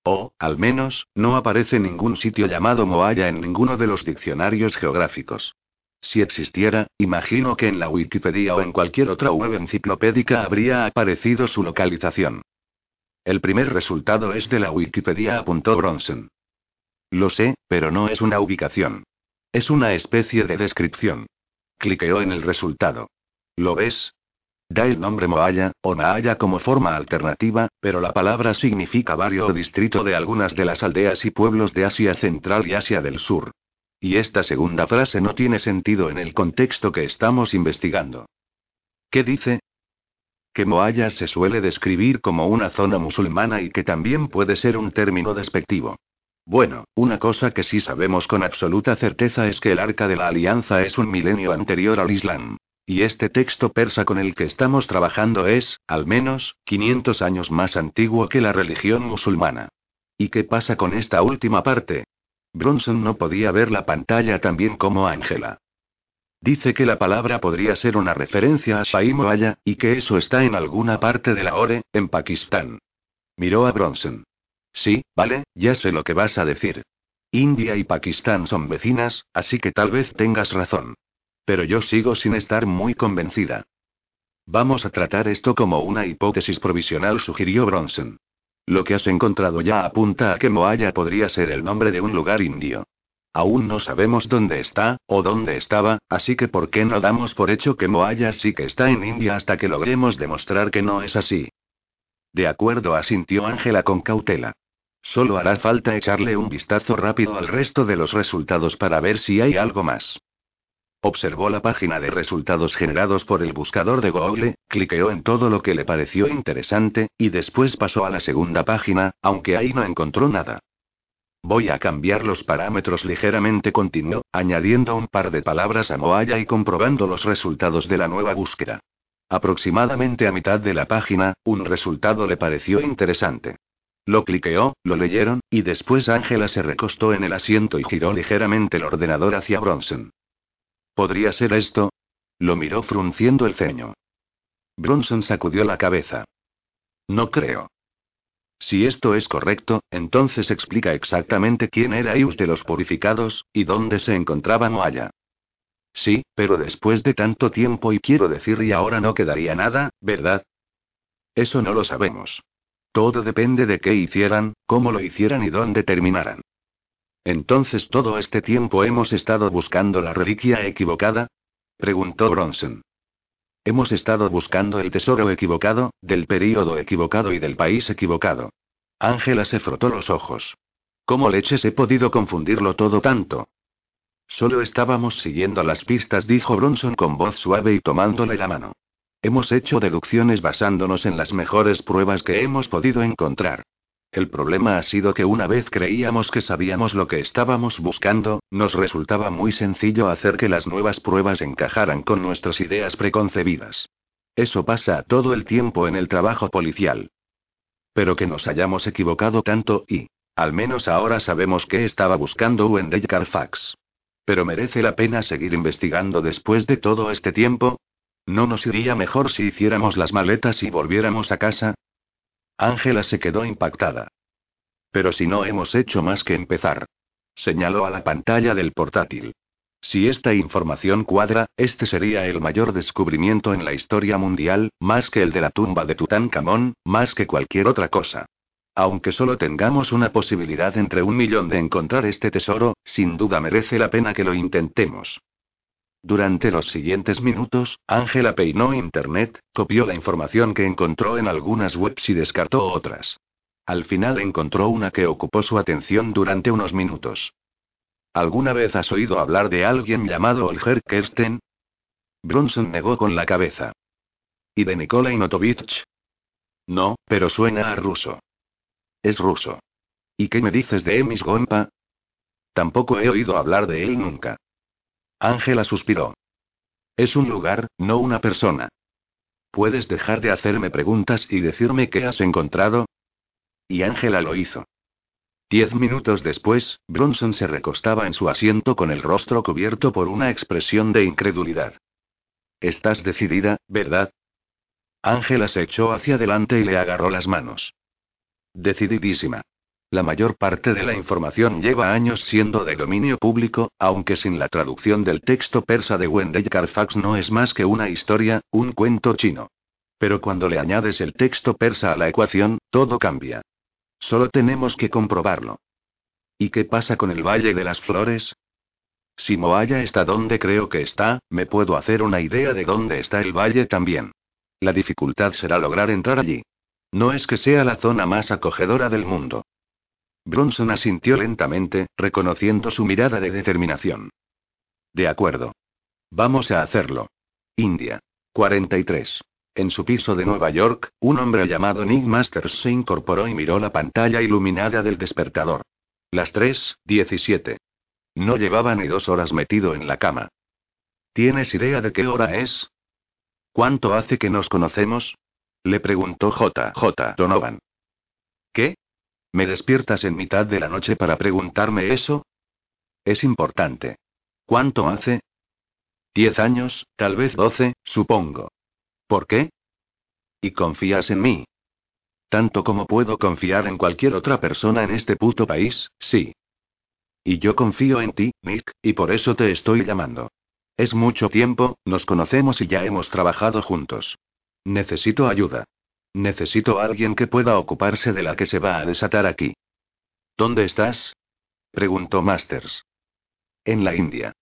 O, al menos, no aparece ningún sitio llamado Moaya en ninguno de los diccionarios geográficos. Si existiera, imagino que en la Wikipedia o en cualquier otra web enciclopédica habría aparecido su localización. El primer resultado es de la Wikipedia, apuntó Bronson. Lo sé, pero no es una ubicación. Es una especie de descripción. Cliqueó en el resultado. ¿Lo ves? Da el nombre Moaya, o Naaya como forma alternativa, pero la palabra significa barrio o distrito de algunas de las aldeas y pueblos de Asia Central y Asia del Sur. Y esta segunda frase no tiene sentido en el contexto que estamos investigando. ¿Qué dice? Que Moaya se suele describir como una zona musulmana y que también puede ser un término despectivo. Bueno, una cosa que sí sabemos con absoluta certeza es que el Arca de la Alianza es un milenio anterior al Islam. Y este texto persa con el que estamos trabajando es, al menos, 500 años más antiguo que la religión musulmana. ¿Y qué pasa con esta última parte? Bronson no podía ver la pantalla tan bien como Ángela. Dice que la palabra podría ser una referencia a Shaimoaya, y que eso está en alguna parte de la Ore, en Pakistán. Miró a Bronson. Sí, vale, ya sé lo que vas a decir. India y Pakistán son vecinas, así que tal vez tengas razón. Pero yo sigo sin estar muy convencida. Vamos a tratar esto como una hipótesis provisional, sugirió Bronson. Lo que has encontrado ya apunta a que Moaya podría ser el nombre de un lugar indio. Aún no sabemos dónde está, o dónde estaba, así que ¿por qué no damos por hecho que Moaya sí que está en India hasta que logremos demostrar que no es así? De acuerdo, asintió Ángela con cautela. Solo hará falta echarle un vistazo rápido al resto de los resultados para ver si hay algo más. Observó la página de resultados generados por el buscador de Google, cliqueó en todo lo que le pareció interesante, y después pasó a la segunda página, aunque ahí no encontró nada. Voy a cambiar los parámetros ligeramente, continuó, añadiendo un par de palabras a Moaya y comprobando los resultados de la nueva búsqueda. Aproximadamente a mitad de la página, un resultado le pareció interesante. Lo cliqueó, lo leyeron, y después Ángela se recostó en el asiento y giró ligeramente el ordenador hacia Bronson. ¿Podría ser esto? Lo miró frunciendo el ceño. Bronson sacudió la cabeza. No creo. Si esto es correcto, entonces explica exactamente quién era Ius de los purificados, y dónde se encontraba Moaya. Sí, pero después de tanto tiempo y quiero decir y ahora no quedaría nada, ¿verdad? Eso no lo sabemos. Todo depende de qué hicieran, cómo lo hicieran y dónde terminaran. Entonces todo este tiempo hemos estado buscando la reliquia equivocada? preguntó Bronson. Hemos estado buscando el tesoro equivocado, del período equivocado y del país equivocado. Ángela se frotó los ojos. ¿Cómo leches he podido confundirlo todo tanto? Solo estábamos siguiendo las pistas, dijo Bronson con voz suave y tomándole la mano. Hemos hecho deducciones basándonos en las mejores pruebas que hemos podido encontrar. El problema ha sido que una vez creíamos que sabíamos lo que estábamos buscando, nos resultaba muy sencillo hacer que las nuevas pruebas encajaran con nuestras ideas preconcebidas. Eso pasa todo el tiempo en el trabajo policial. Pero que nos hayamos equivocado tanto y, al menos ahora sabemos qué estaba buscando Wendell Carfax. Pero merece la pena seguir investigando después de todo este tiempo. ¿No nos iría mejor si hiciéramos las maletas y volviéramos a casa? Ángela se quedó impactada. Pero si no hemos hecho más que empezar. Señaló a la pantalla del portátil. Si esta información cuadra, este sería el mayor descubrimiento en la historia mundial, más que el de la tumba de Tutankamón, más que cualquier otra cosa. Aunque solo tengamos una posibilidad entre un millón de encontrar este tesoro, sin duda merece la pena que lo intentemos. Durante los siguientes minutos, Ángela peinó Internet, copió la información que encontró en algunas webs y descartó otras. Al final encontró una que ocupó su atención durante unos minutos. ¿Alguna vez has oído hablar de alguien llamado Olger Kersten? Bronson negó con la cabeza. ¿Y de Nikolai Notovich? No, pero suena a ruso. Es ruso. ¿Y qué me dices de Emis Gompa? Tampoco he oído hablar de él nunca. Ángela suspiró. Es un lugar, no una persona. ¿Puedes dejar de hacerme preguntas y decirme qué has encontrado? Y Ángela lo hizo. Diez minutos después, Bronson se recostaba en su asiento con el rostro cubierto por una expresión de incredulidad. Estás decidida, ¿verdad? Ángela se echó hacia adelante y le agarró las manos. Decididísima. La mayor parte de la información lleva años siendo de dominio público, aunque sin la traducción del texto persa de Wendell Carfax no es más que una historia, un cuento chino. Pero cuando le añades el texto persa a la ecuación, todo cambia. Solo tenemos que comprobarlo. ¿Y qué pasa con el Valle de las Flores? Si Moaya está donde creo que está, me puedo hacer una idea de dónde está el valle también. La dificultad será lograr entrar allí. No es que sea la zona más acogedora del mundo. Bronson asintió lentamente, reconociendo su mirada de determinación. De acuerdo. Vamos a hacerlo. India. 43. En su piso de Nueva York, un hombre llamado Nick Masters se incorporó y miró la pantalla iluminada del despertador. Las 3:17. No llevaba ni dos horas metido en la cama. ¿Tienes idea de qué hora es? ¿Cuánto hace que nos conocemos? Le preguntó J. J. Donovan. ¿Qué? ¿Me despiertas en mitad de la noche para preguntarme eso? Es importante. ¿Cuánto hace? Diez años, tal vez doce, supongo. ¿Por qué? ¿Y confías en mí? Tanto como puedo confiar en cualquier otra persona en este puto país, sí. Y yo confío en ti, Nick, y por eso te estoy llamando. Es mucho tiempo, nos conocemos y ya hemos trabajado juntos. Necesito ayuda. Necesito a alguien que pueda ocuparse de la que se va a desatar aquí. ¿Dónde estás? preguntó Masters. en la India.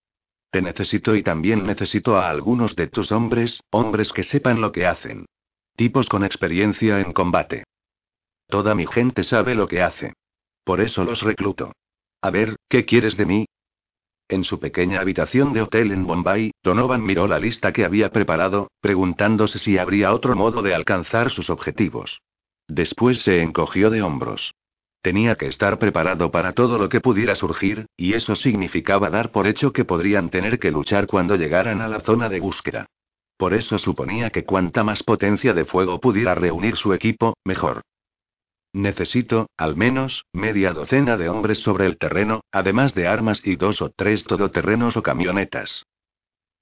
Te necesito y también necesito a algunos de tus hombres, hombres que sepan lo que hacen. Tipos con experiencia en combate. Toda mi gente sabe lo que hace. Por eso los recluto. A ver, ¿qué quieres de mí? En su pequeña habitación de hotel en Bombay, Donovan miró la lista que había preparado, preguntándose si habría otro modo de alcanzar sus objetivos. Después se encogió de hombros. Tenía que estar preparado para todo lo que pudiera surgir, y eso significaba dar por hecho que podrían tener que luchar cuando llegaran a la zona de búsqueda. Por eso suponía que cuanta más potencia de fuego pudiera reunir su equipo, mejor. Necesito, al menos, media docena de hombres sobre el terreno, además de armas y dos o tres todoterrenos o camionetas.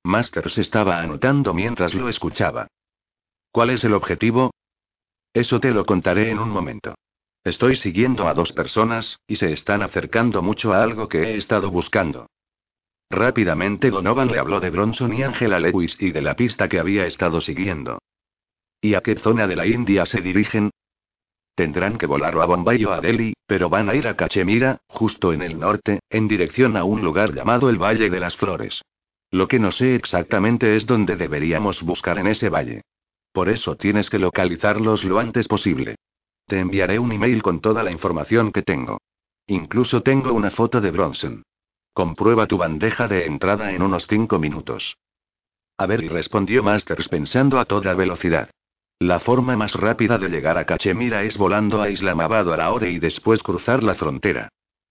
Masters estaba anotando mientras lo escuchaba. ¿Cuál es el objetivo? Eso te lo contaré en un momento. Estoy siguiendo a dos personas, y se están acercando mucho a algo que he estado buscando. Rápidamente Donovan le habló de Bronson y Angela Lewis y de la pista que había estado siguiendo. ¿Y a qué zona de la India se dirigen? Tendrán que volar a Bombay o a Delhi, pero van a ir a Cachemira, justo en el norte, en dirección a un lugar llamado el Valle de las Flores. Lo que no sé exactamente es dónde deberíamos buscar en ese valle. Por eso tienes que localizarlos lo antes posible. Te enviaré un email con toda la información que tengo. Incluso tengo una foto de Bronson. Comprueba tu bandeja de entrada en unos cinco minutos. A ver, y respondió Masters pensando a toda velocidad. La forma más rápida de llegar a Cachemira es volando a Islamabad a la hora y después cruzar la frontera.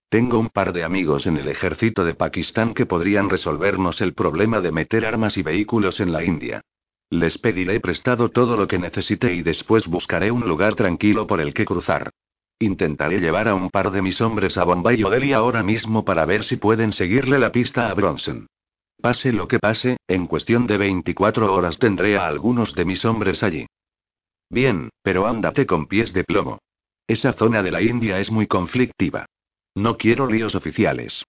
Tengo un par de amigos en el ejército de Pakistán que podrían resolvernos el problema de meter armas y vehículos en la India. Les pediré prestado todo lo que necesite y después buscaré un lugar tranquilo por el que cruzar. Intentaré llevar a un par de mis hombres a Bombay o Delhi ahora mismo para ver si pueden seguirle la pista a Bronson. Pase lo que pase, en cuestión de 24 horas tendré a algunos de mis hombres allí. Bien, pero ándate con pies de plomo. Esa zona de la India es muy conflictiva. No quiero líos oficiales.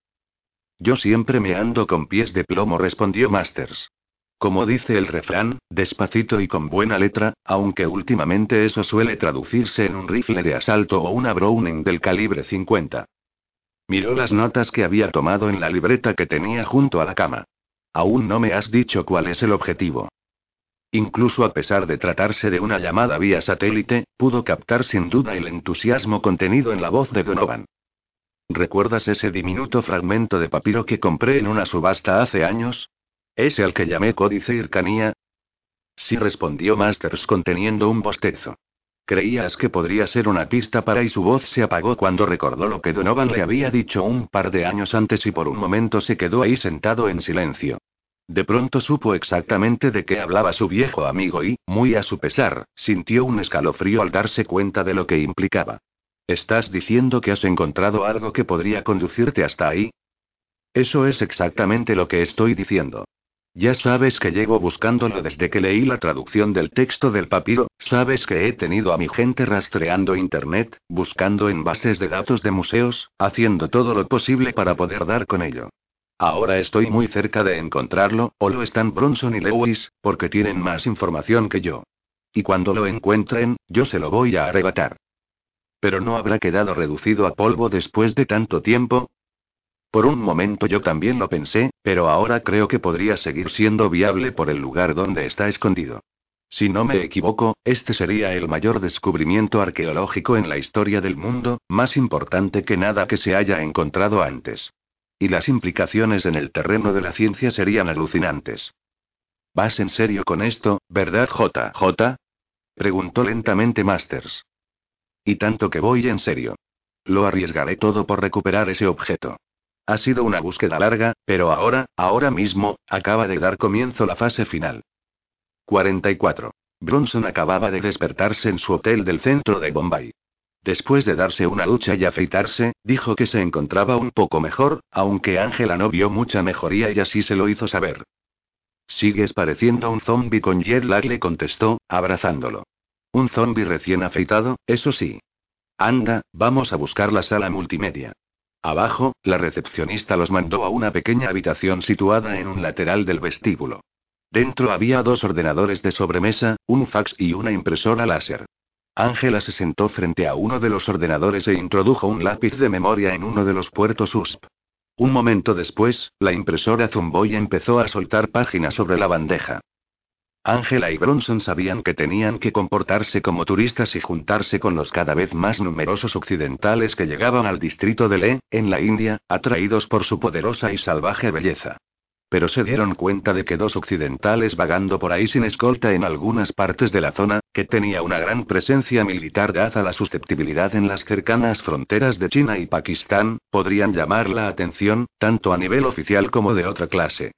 Yo siempre me ando con pies de plomo, respondió Masters. Como dice el refrán, despacito y con buena letra, aunque últimamente eso suele traducirse en un rifle de asalto o una Browning del calibre 50. Miró las notas que había tomado en la libreta que tenía junto a la cama. Aún no me has dicho cuál es el objetivo. Incluso a pesar de tratarse de una llamada vía satélite, pudo captar sin duda el entusiasmo contenido en la voz de Donovan. ¿Recuerdas ese diminuto fragmento de papiro que compré en una subasta hace años? ¿Ese al que llamé Códice Ircanía? Sí respondió Masters conteniendo un bostezo. Creías que podría ser una pista para y su voz se apagó cuando recordó lo que Donovan le había dicho un par de años antes y por un momento se quedó ahí sentado en silencio. De pronto supo exactamente de qué hablaba su viejo amigo y, muy a su pesar, sintió un escalofrío al darse cuenta de lo que implicaba. ¿Estás diciendo que has encontrado algo que podría conducirte hasta ahí? Eso es exactamente lo que estoy diciendo. Ya sabes que llevo buscándolo desde que leí la traducción del texto del papiro, sabes que he tenido a mi gente rastreando Internet, buscando en bases de datos de museos, haciendo todo lo posible para poder dar con ello. Ahora estoy muy cerca de encontrarlo, o lo están Bronson y Lewis, porque tienen más información que yo. Y cuando lo encuentren, yo se lo voy a arrebatar. Pero no habrá quedado reducido a polvo después de tanto tiempo. Por un momento yo también lo pensé, pero ahora creo que podría seguir siendo viable por el lugar donde está escondido. Si no me equivoco, este sería el mayor descubrimiento arqueológico en la historia del mundo, más importante que nada que se haya encontrado antes. Y las implicaciones en el terreno de la ciencia serían alucinantes. ¿Vas en serio con esto, verdad, JJ? Preguntó lentamente Masters. Y tanto que voy en serio. Lo arriesgaré todo por recuperar ese objeto. Ha sido una búsqueda larga, pero ahora, ahora mismo, acaba de dar comienzo la fase final. 44. Bronson acababa de despertarse en su hotel del centro de Bombay. Después de darse una ducha y afeitarse, dijo que se encontraba un poco mejor, aunque Ángela no vio mucha mejoría y así se lo hizo saber. Sigues pareciendo un zombi con jet lag, le contestó, abrazándolo. Un zombi recién afeitado, eso sí. Anda, vamos a buscar la sala multimedia. Abajo, la recepcionista los mandó a una pequeña habitación situada en un lateral del vestíbulo. Dentro había dos ordenadores de sobremesa, un fax y una impresora láser. Ángela se sentó frente a uno de los ordenadores e introdujo un lápiz de memoria en uno de los puertos USB. Un momento después, la impresora zumbó y empezó a soltar páginas sobre la bandeja. Ángela y Bronson sabían que tenían que comportarse como turistas y juntarse con los cada vez más numerosos occidentales que llegaban al distrito de Le, en la India, atraídos por su poderosa y salvaje belleza. Pero se dieron cuenta de que dos occidentales vagando por ahí sin escolta en algunas partes de la zona, que tenía una gran presencia militar dada la susceptibilidad en las cercanas fronteras de China y Pakistán, podrían llamar la atención, tanto a nivel oficial como de otra clase.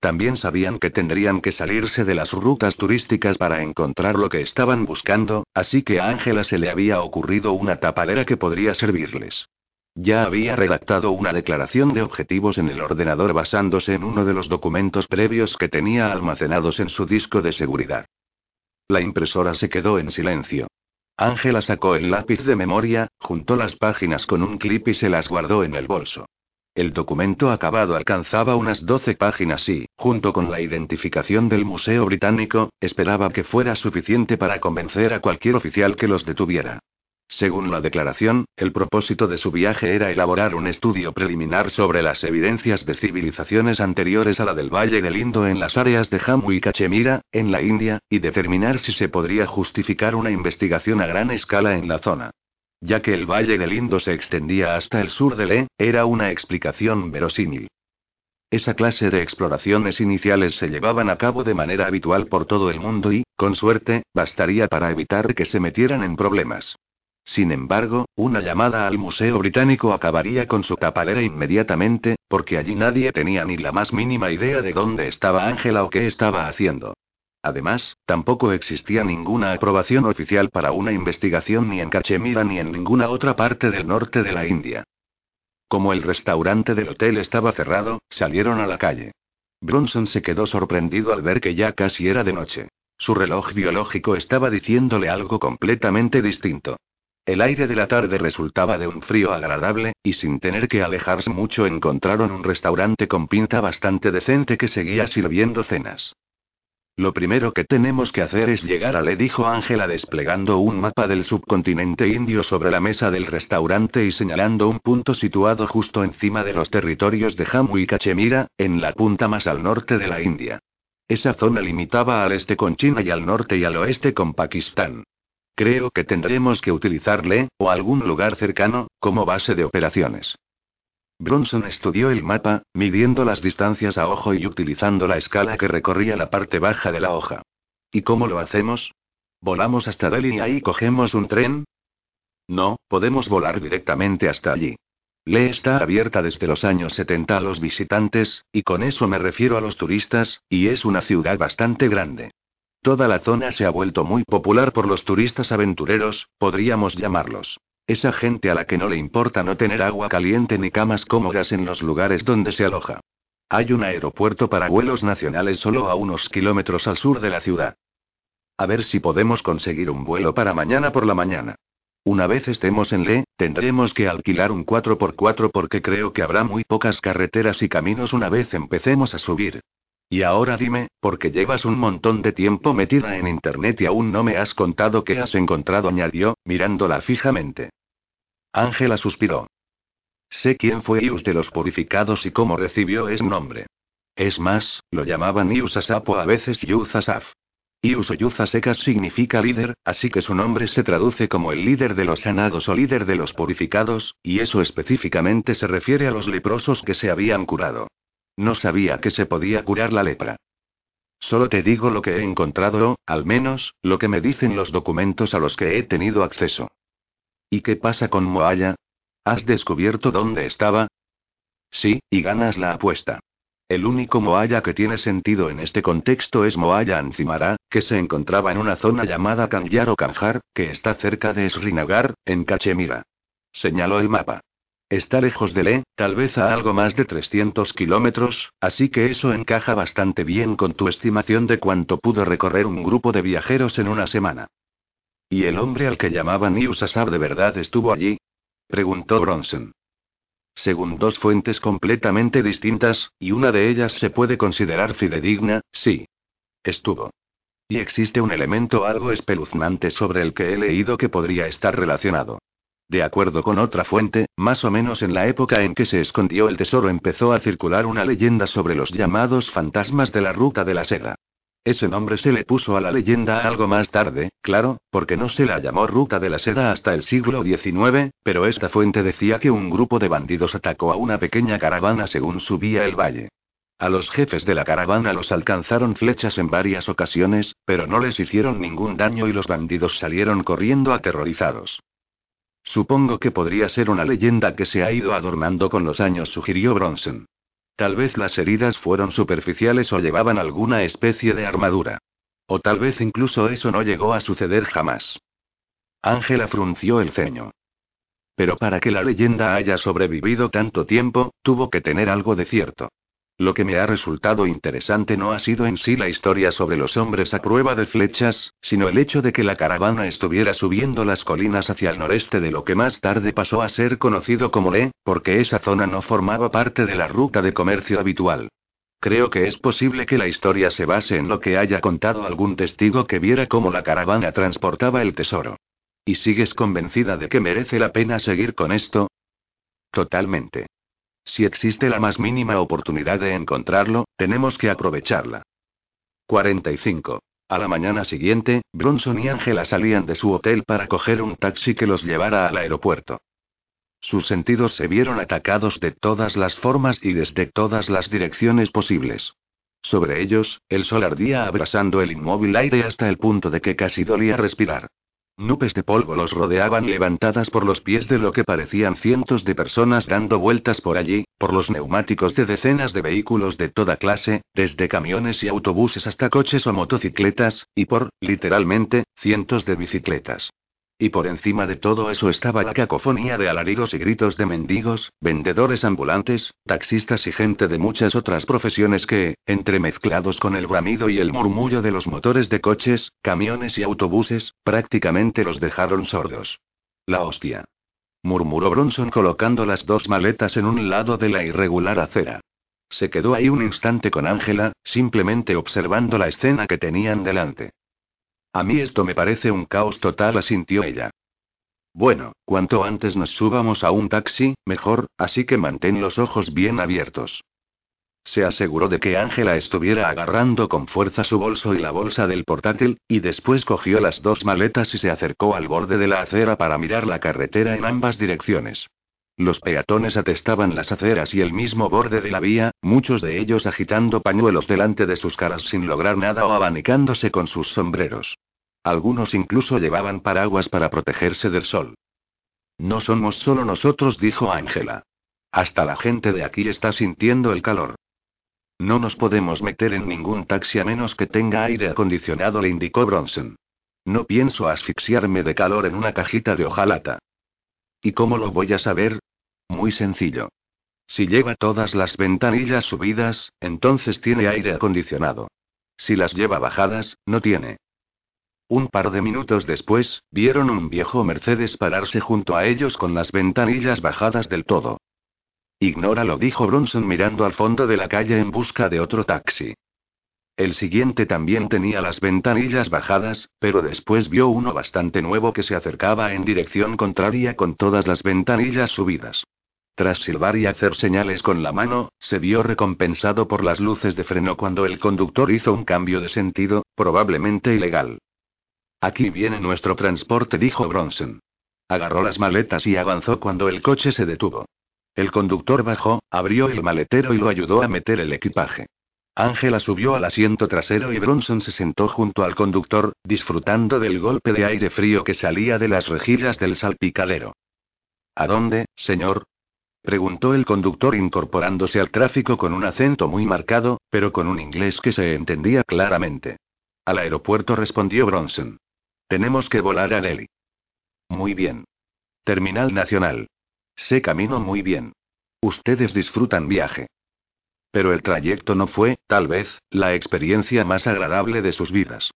También sabían que tendrían que salirse de las rutas turísticas para encontrar lo que estaban buscando, así que a Ángela se le había ocurrido una tapadera que podría servirles. Ya había redactado una declaración de objetivos en el ordenador basándose en uno de los documentos previos que tenía almacenados en su disco de seguridad. La impresora se quedó en silencio. Ángela sacó el lápiz de memoria, juntó las páginas con un clip y se las guardó en el bolso. El documento acabado alcanzaba unas 12 páginas y, junto con la identificación del Museo Británico, esperaba que fuera suficiente para convencer a cualquier oficial que los detuviera. Según la declaración, el propósito de su viaje era elaborar un estudio preliminar sobre las evidencias de civilizaciones anteriores a la del Valle del Indo en las áreas de Jammu y Cachemira, en la India, y determinar si se podría justificar una investigación a gran escala en la zona. Ya que el Valle del Indo se extendía hasta el sur de Le, era una explicación verosímil. Esa clase de exploraciones iniciales se llevaban a cabo de manera habitual por todo el mundo y, con suerte, bastaría para evitar que se metieran en problemas. Sin embargo, una llamada al Museo Británico acabaría con su tapadera inmediatamente, porque allí nadie tenía ni la más mínima idea de dónde estaba Ángela o qué estaba haciendo. Además, tampoco existía ninguna aprobación oficial para una investigación ni en Cachemira ni en ninguna otra parte del norte de la India. Como el restaurante del hotel estaba cerrado, salieron a la calle. Bronson se quedó sorprendido al ver que ya casi era de noche. Su reloj biológico estaba diciéndole algo completamente distinto. El aire de la tarde resultaba de un frío agradable, y sin tener que alejarse mucho encontraron un restaurante con pinta bastante decente que seguía sirviendo cenas. Lo primero que tenemos que hacer es llegar a Le, dijo Ángela desplegando un mapa del subcontinente indio sobre la mesa del restaurante y señalando un punto situado justo encima de los territorios de Jammu y Cachemira, en la punta más al norte de la India. Esa zona limitaba al este con China y al norte y al oeste con Pakistán. Creo que tendremos que utilizarle, o algún lugar cercano, como base de operaciones. Bronson estudió el mapa, midiendo las distancias a ojo y utilizando la escala que recorría la parte baja de la hoja. ¿Y cómo lo hacemos? ¿Volamos hasta Delhi y ahí cogemos un tren? No, podemos volar directamente hasta allí. Le está abierta desde los años 70 a los visitantes, y con eso me refiero a los turistas, y es una ciudad bastante grande. Toda la zona se ha vuelto muy popular por los turistas aventureros, podríamos llamarlos. Esa gente a la que no le importa no tener agua caliente ni camas cómodas en los lugares donde se aloja. Hay un aeropuerto para vuelos nacionales solo a unos kilómetros al sur de la ciudad. A ver si podemos conseguir un vuelo para mañana por la mañana. Una vez estemos en Le, tendremos que alquilar un 4x4 porque creo que habrá muy pocas carreteras y caminos una vez empecemos a subir. Y ahora dime, porque llevas un montón de tiempo metida en Internet y aún no me has contado qué has encontrado, añadió, mirándola fijamente. Ángela suspiró. Sé quién fue Ius de los purificados y cómo recibió ese nombre. Es más, lo llamaban Ius Asap o a veces Yuz Asaf. Ius o Yuz significa líder, así que su nombre se traduce como el líder de los sanados o líder de los purificados, y eso específicamente se refiere a los leprosos que se habían curado. No sabía que se podía curar la lepra. Solo te digo lo que he encontrado, al menos, lo que me dicen los documentos a los que he tenido acceso. ¿Y qué pasa con Moaya? ¿Has descubierto dónde estaba? Sí, y ganas la apuesta. El único Moaya que tiene sentido en este contexto es Moaya Ancimara, que se encontraba en una zona llamada Kanyar o Kanjar, que está cerca de Srinagar, en Cachemira. Señaló el mapa. Está lejos de Le, tal vez a algo más de 300 kilómetros, así que eso encaja bastante bien con tu estimación de cuánto pudo recorrer un grupo de viajeros en una semana. ¿Y el hombre al que llamaban Iusasab de verdad estuvo allí? preguntó Bronson. Según dos fuentes completamente distintas, y una de ellas se puede considerar fidedigna, sí. Estuvo. Y existe un elemento algo espeluznante sobre el que he leído que podría estar relacionado. De acuerdo con otra fuente, más o menos en la época en que se escondió el tesoro empezó a circular una leyenda sobre los llamados fantasmas de la ruta de la seda. Ese nombre se le puso a la leyenda algo más tarde, claro, porque no se la llamó Ruta de la Seda hasta el siglo XIX, pero esta fuente decía que un grupo de bandidos atacó a una pequeña caravana según subía el valle. A los jefes de la caravana los alcanzaron flechas en varias ocasiones, pero no les hicieron ningún daño y los bandidos salieron corriendo aterrorizados. Supongo que podría ser una leyenda que se ha ido adornando con los años, sugirió Bronson. Tal vez las heridas fueron superficiales o llevaban alguna especie de armadura. O tal vez incluso eso no llegó a suceder jamás. Ángela frunció el ceño. Pero para que la leyenda haya sobrevivido tanto tiempo, tuvo que tener algo de cierto. Lo que me ha resultado interesante no ha sido en sí la historia sobre los hombres a prueba de flechas, sino el hecho de que la caravana estuviera subiendo las colinas hacia el noreste de lo que más tarde pasó a ser conocido como Le, porque esa zona no formaba parte de la ruta de comercio habitual. Creo que es posible que la historia se base en lo que haya contado algún testigo que viera cómo la caravana transportaba el tesoro. ¿Y sigues convencida de que merece la pena seguir con esto? Totalmente. Si existe la más mínima oportunidad de encontrarlo, tenemos que aprovecharla. 45. A la mañana siguiente, Bronson y Angela salían de su hotel para coger un taxi que los llevara al aeropuerto. Sus sentidos se vieron atacados de todas las formas y desde todas las direcciones posibles. Sobre ellos, el sol ardía abrasando el inmóvil aire hasta el punto de que casi dolía respirar. Nubes de polvo los rodeaban levantadas por los pies de lo que parecían cientos de personas dando vueltas por allí, por los neumáticos de decenas de vehículos de toda clase, desde camiones y autobuses hasta coches o motocicletas, y por, literalmente, cientos de bicicletas. Y por encima de todo eso estaba la cacofonía de alaridos y gritos de mendigos, vendedores ambulantes, taxistas y gente de muchas otras profesiones que, entremezclados con el bramido y el murmullo de los motores de coches, camiones y autobuses, prácticamente los dejaron sordos. La hostia. murmuró Bronson colocando las dos maletas en un lado de la irregular acera. Se quedó ahí un instante con Ángela, simplemente observando la escena que tenían delante. A mí esto me parece un caos total, asintió ella. Bueno, cuanto antes nos subamos a un taxi, mejor, así que mantén los ojos bien abiertos. Se aseguró de que Ángela estuviera agarrando con fuerza su bolso y la bolsa del portátil, y después cogió las dos maletas y se acercó al borde de la acera para mirar la carretera en ambas direcciones. Los peatones atestaban las aceras y el mismo borde de la vía, muchos de ellos agitando pañuelos delante de sus caras sin lograr nada o abanicándose con sus sombreros. Algunos incluso llevaban paraguas para protegerse del sol. No somos solo nosotros, dijo Ángela. Hasta la gente de aquí está sintiendo el calor. No nos podemos meter en ningún taxi a menos que tenga aire acondicionado, le indicó Bronson. No pienso asfixiarme de calor en una cajita de hojalata. ¿Y cómo lo voy a saber? Muy sencillo. Si lleva todas las ventanillas subidas, entonces tiene aire acondicionado. Si las lleva bajadas, no tiene. Un par de minutos después, vieron un viejo Mercedes pararse junto a ellos con las ventanillas bajadas del todo. Ignóralo, dijo Bronson mirando al fondo de la calle en busca de otro taxi. El siguiente también tenía las ventanillas bajadas, pero después vio uno bastante nuevo que se acercaba en dirección contraria con todas las ventanillas subidas. Tras silbar y hacer señales con la mano, se vio recompensado por las luces de freno cuando el conductor hizo un cambio de sentido, probablemente ilegal. Aquí viene nuestro transporte, dijo Bronson. Agarró las maletas y avanzó cuando el coche se detuvo. El conductor bajó, abrió el maletero y lo ayudó a meter el equipaje. Ángela subió al asiento trasero y Bronson se sentó junto al conductor, disfrutando del golpe de aire frío que salía de las rejillas del salpicadero. ¿A dónde, señor? preguntó el conductor incorporándose al tráfico con un acento muy marcado, pero con un inglés que se entendía claramente. Al aeropuerto respondió Bronson. Tenemos que volar a Delhi. Muy bien. Terminal Nacional. Sé camino muy bien. Ustedes disfrutan viaje. Pero el trayecto no fue, tal vez, la experiencia más agradable de sus vidas.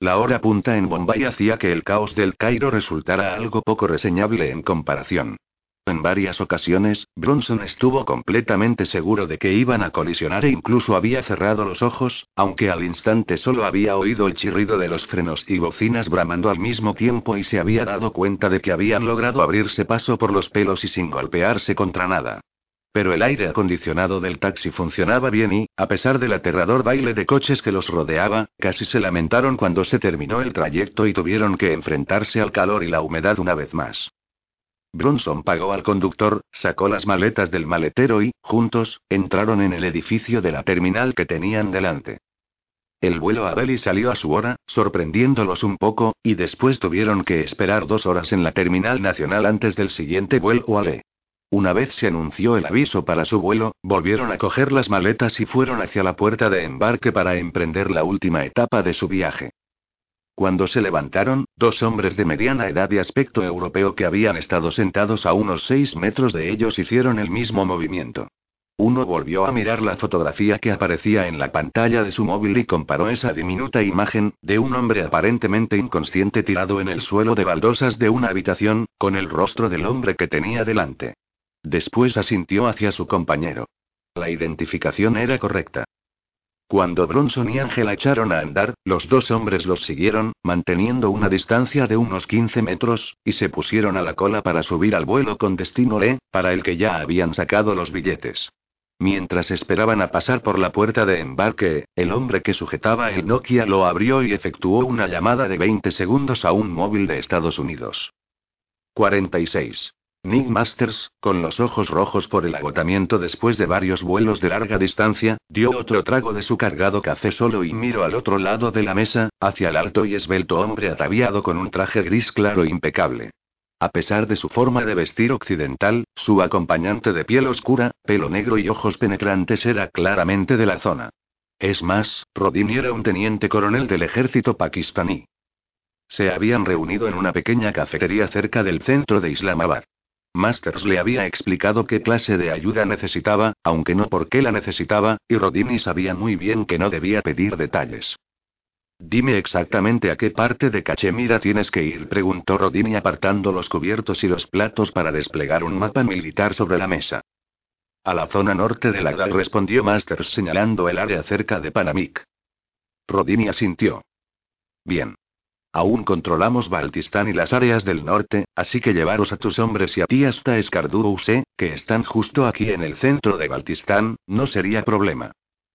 La hora punta en Bombay hacía que el caos del Cairo resultara algo poco reseñable en comparación. En varias ocasiones, Bronson estuvo completamente seguro de que iban a colisionar e incluso había cerrado los ojos, aunque al instante solo había oído el chirrido de los frenos y bocinas bramando al mismo tiempo y se había dado cuenta de que habían logrado abrirse paso por los pelos y sin golpearse contra nada. Pero el aire acondicionado del taxi funcionaba bien y, a pesar del aterrador baile de coches que los rodeaba, casi se lamentaron cuando se terminó el trayecto y tuvieron que enfrentarse al calor y la humedad una vez más. Bronson pagó al conductor, sacó las maletas del maletero y, juntos, entraron en el edificio de la terminal que tenían delante. El vuelo a Delhi salió a su hora, sorprendiéndolos un poco, y después tuvieron que esperar dos horas en la terminal nacional antes del siguiente vuelo a Le. Una vez se anunció el aviso para su vuelo, volvieron a coger las maletas y fueron hacia la puerta de embarque para emprender la última etapa de su viaje. Cuando se levantaron, dos hombres de mediana edad y aspecto europeo que habían estado sentados a unos seis metros de ellos hicieron el mismo movimiento. Uno volvió a mirar la fotografía que aparecía en la pantalla de su móvil y comparó esa diminuta imagen, de un hombre aparentemente inconsciente tirado en el suelo de baldosas de una habitación, con el rostro del hombre que tenía delante. Después asintió hacia su compañero. La identificación era correcta. Cuando Bronson y Angela echaron a andar, los dos hombres los siguieron, manteniendo una distancia de unos 15 metros, y se pusieron a la cola para subir al vuelo con destino Le, para el que ya habían sacado los billetes. Mientras esperaban a pasar por la puerta de embarque, el hombre que sujetaba el Nokia lo abrió y efectuó una llamada de 20 segundos a un móvil de Estados Unidos. 46. Nick Masters, con los ojos rojos por el agotamiento después de varios vuelos de larga distancia, dio otro trago de su cargado café solo y miró al otro lado de la mesa, hacia el alto y esbelto hombre ataviado con un traje gris claro e impecable. A pesar de su forma de vestir occidental, su acompañante de piel oscura, pelo negro y ojos penetrantes era claramente de la zona. Es más, Rodini era un teniente coronel del ejército pakistaní. Se habían reunido en una pequeña cafetería cerca del centro de Islamabad. Masters le había explicado qué clase de ayuda necesitaba, aunque no por qué la necesitaba, y Rodini sabía muy bien que no debía pedir detalles. Dime exactamente a qué parte de Cachemira tienes que ir, preguntó Rodini apartando los cubiertos y los platos para desplegar un mapa militar sobre la mesa. A la zona norte de la respondió Masters señalando el área cerca de Panamic. Rodini asintió. Bien. Aún controlamos Baltistán y las áreas del norte, así que llevaros a tus hombres y a ti hasta Escarduruse, que están justo aquí en el centro de Baltistán, no sería problema.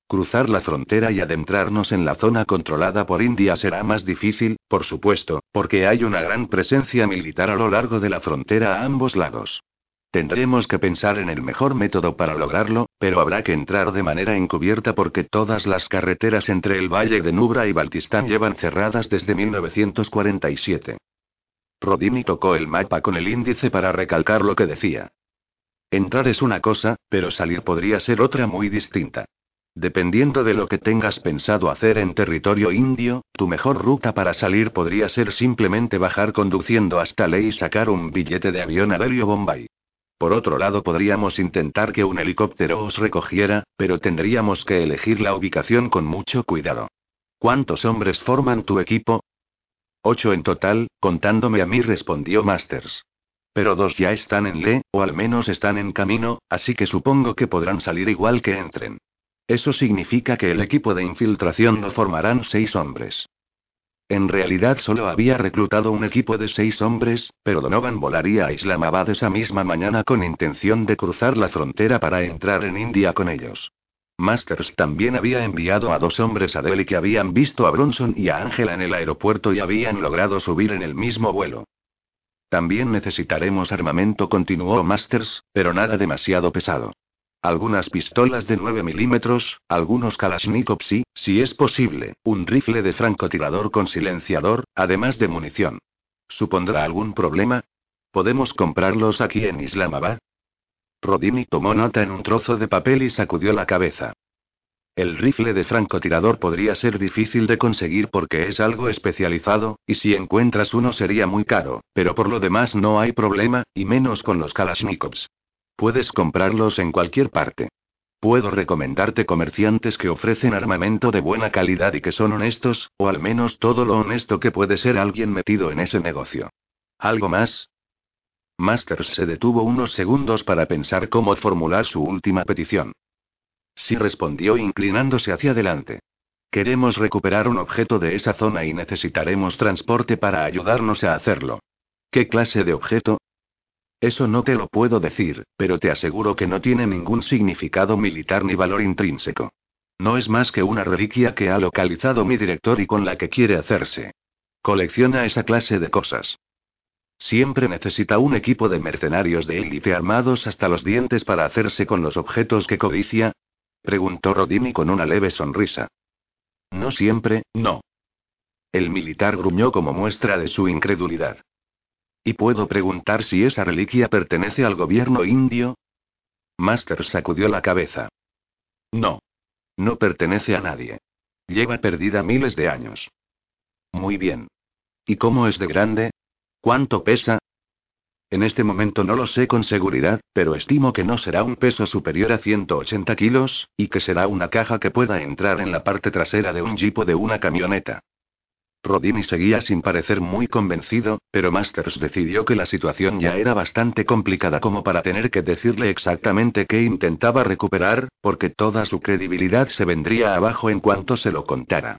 Cruzar la frontera y adentrarnos en la zona controlada por India será más difícil, por supuesto, porque hay una gran presencia militar a lo largo de la frontera a ambos lados. Tendremos que pensar en el mejor método para lograrlo, pero habrá que entrar de manera encubierta porque todas las carreteras entre el Valle de Nubra y Baltistán llevan cerradas desde 1947. Rodini tocó el mapa con el índice para recalcar lo que decía. Entrar es una cosa, pero salir podría ser otra muy distinta. Dependiendo de lo que tengas pensado hacer en territorio indio, tu mejor ruta para salir podría ser simplemente bajar conduciendo hasta Ley y sacar un billete de avión a Delhi o Bombay. Por otro lado, podríamos intentar que un helicóptero os recogiera, pero tendríamos que elegir la ubicación con mucho cuidado. ¿Cuántos hombres forman tu equipo? Ocho en total, contándome a mí, respondió Masters. Pero dos ya están en Le, o al menos están en camino, así que supongo que podrán salir igual que entren. Eso significa que el equipo de infiltración no formarán seis hombres. En realidad solo había reclutado un equipo de seis hombres, pero Donovan volaría a Islamabad esa misma mañana con intención de cruzar la frontera para entrar en India con ellos. Masters también había enviado a dos hombres a Delhi que habían visto a Bronson y a Angela en el aeropuerto y habían logrado subir en el mismo vuelo. También necesitaremos armamento, continuó Masters, pero nada demasiado pesado. Algunas pistolas de 9 milímetros, algunos Kalashnikovs y, si es posible, un rifle de francotirador con silenciador, además de munición. ¿Supondrá algún problema? ¿Podemos comprarlos aquí en Islamabad? Rodini tomó nota en un trozo de papel y sacudió la cabeza. El rifle de francotirador podría ser difícil de conseguir porque es algo especializado, y si encuentras uno sería muy caro, pero por lo demás no hay problema, y menos con los Kalashnikovs. Puedes comprarlos en cualquier parte. Puedo recomendarte comerciantes que ofrecen armamento de buena calidad y que son honestos, o al menos todo lo honesto que puede ser alguien metido en ese negocio. ¿Algo más? Masters se detuvo unos segundos para pensar cómo formular su última petición. Sí respondió inclinándose hacia adelante. Queremos recuperar un objeto de esa zona y necesitaremos transporte para ayudarnos a hacerlo. ¿Qué clase de objeto? Eso no te lo puedo decir, pero te aseguro que no tiene ningún significado militar ni valor intrínseco. No es más que una reliquia que ha localizado mi director y con la que quiere hacerse. Colecciona esa clase de cosas. Siempre necesita un equipo de mercenarios de élite armados hasta los dientes para hacerse con los objetos que codicia. Preguntó Rodini con una leve sonrisa. No siempre, no. El militar gruñó como muestra de su incredulidad. ¿Y puedo preguntar si esa reliquia pertenece al gobierno indio? Master sacudió la cabeza. No. No pertenece a nadie. Lleva perdida miles de años. Muy bien. ¿Y cómo es de grande? ¿Cuánto pesa? En este momento no lo sé con seguridad, pero estimo que no será un peso superior a 180 kilos, y que será una caja que pueda entrar en la parte trasera de un jeep o de una camioneta. Rodini seguía sin parecer muy convencido, pero Masters decidió que la situación ya era bastante complicada como para tener que decirle exactamente qué intentaba recuperar, porque toda su credibilidad se vendría abajo en cuanto se lo contara.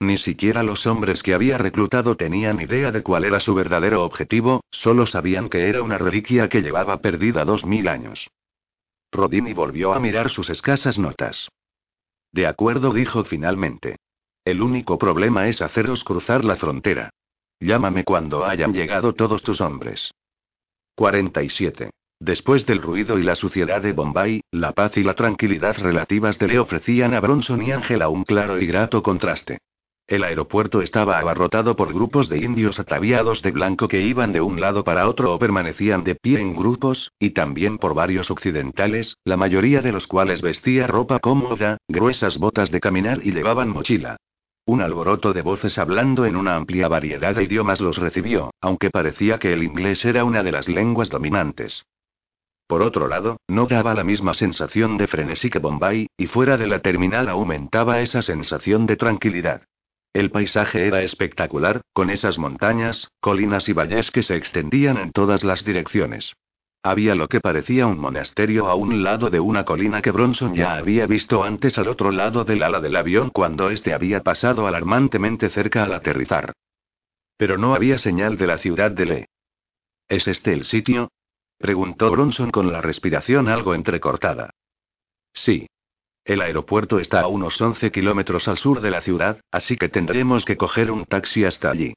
Ni siquiera los hombres que había reclutado tenían idea de cuál era su verdadero objetivo, solo sabían que era una reliquia que llevaba perdida dos mil años. Rodini volvió a mirar sus escasas notas. De acuerdo, dijo finalmente. El único problema es haceros cruzar la frontera. Llámame cuando hayan llegado todos tus hombres. 47. Después del ruido y la suciedad de Bombay, la paz y la tranquilidad relativas de le ofrecían a Bronson y Angela un claro y grato contraste. El aeropuerto estaba abarrotado por grupos de indios ataviados de blanco que iban de un lado para otro o permanecían de pie en grupos, y también por varios occidentales, la mayoría de los cuales vestía ropa cómoda, gruesas botas de caminar y llevaban mochila. Un alboroto de voces hablando en una amplia variedad de idiomas los recibió, aunque parecía que el inglés era una de las lenguas dominantes. Por otro lado, no daba la misma sensación de frenesí que Bombay, y fuera de la terminal aumentaba esa sensación de tranquilidad. El paisaje era espectacular, con esas montañas, colinas y valles que se extendían en todas las direcciones. Había lo que parecía un monasterio a un lado de una colina que Bronson ya había visto antes al otro lado del ala del avión cuando éste había pasado alarmantemente cerca al aterrizar. Pero no había señal de la ciudad de Le. ¿Es este el sitio? preguntó Bronson con la respiración algo entrecortada. Sí. El aeropuerto está a unos 11 kilómetros al sur de la ciudad, así que tendremos que coger un taxi hasta allí.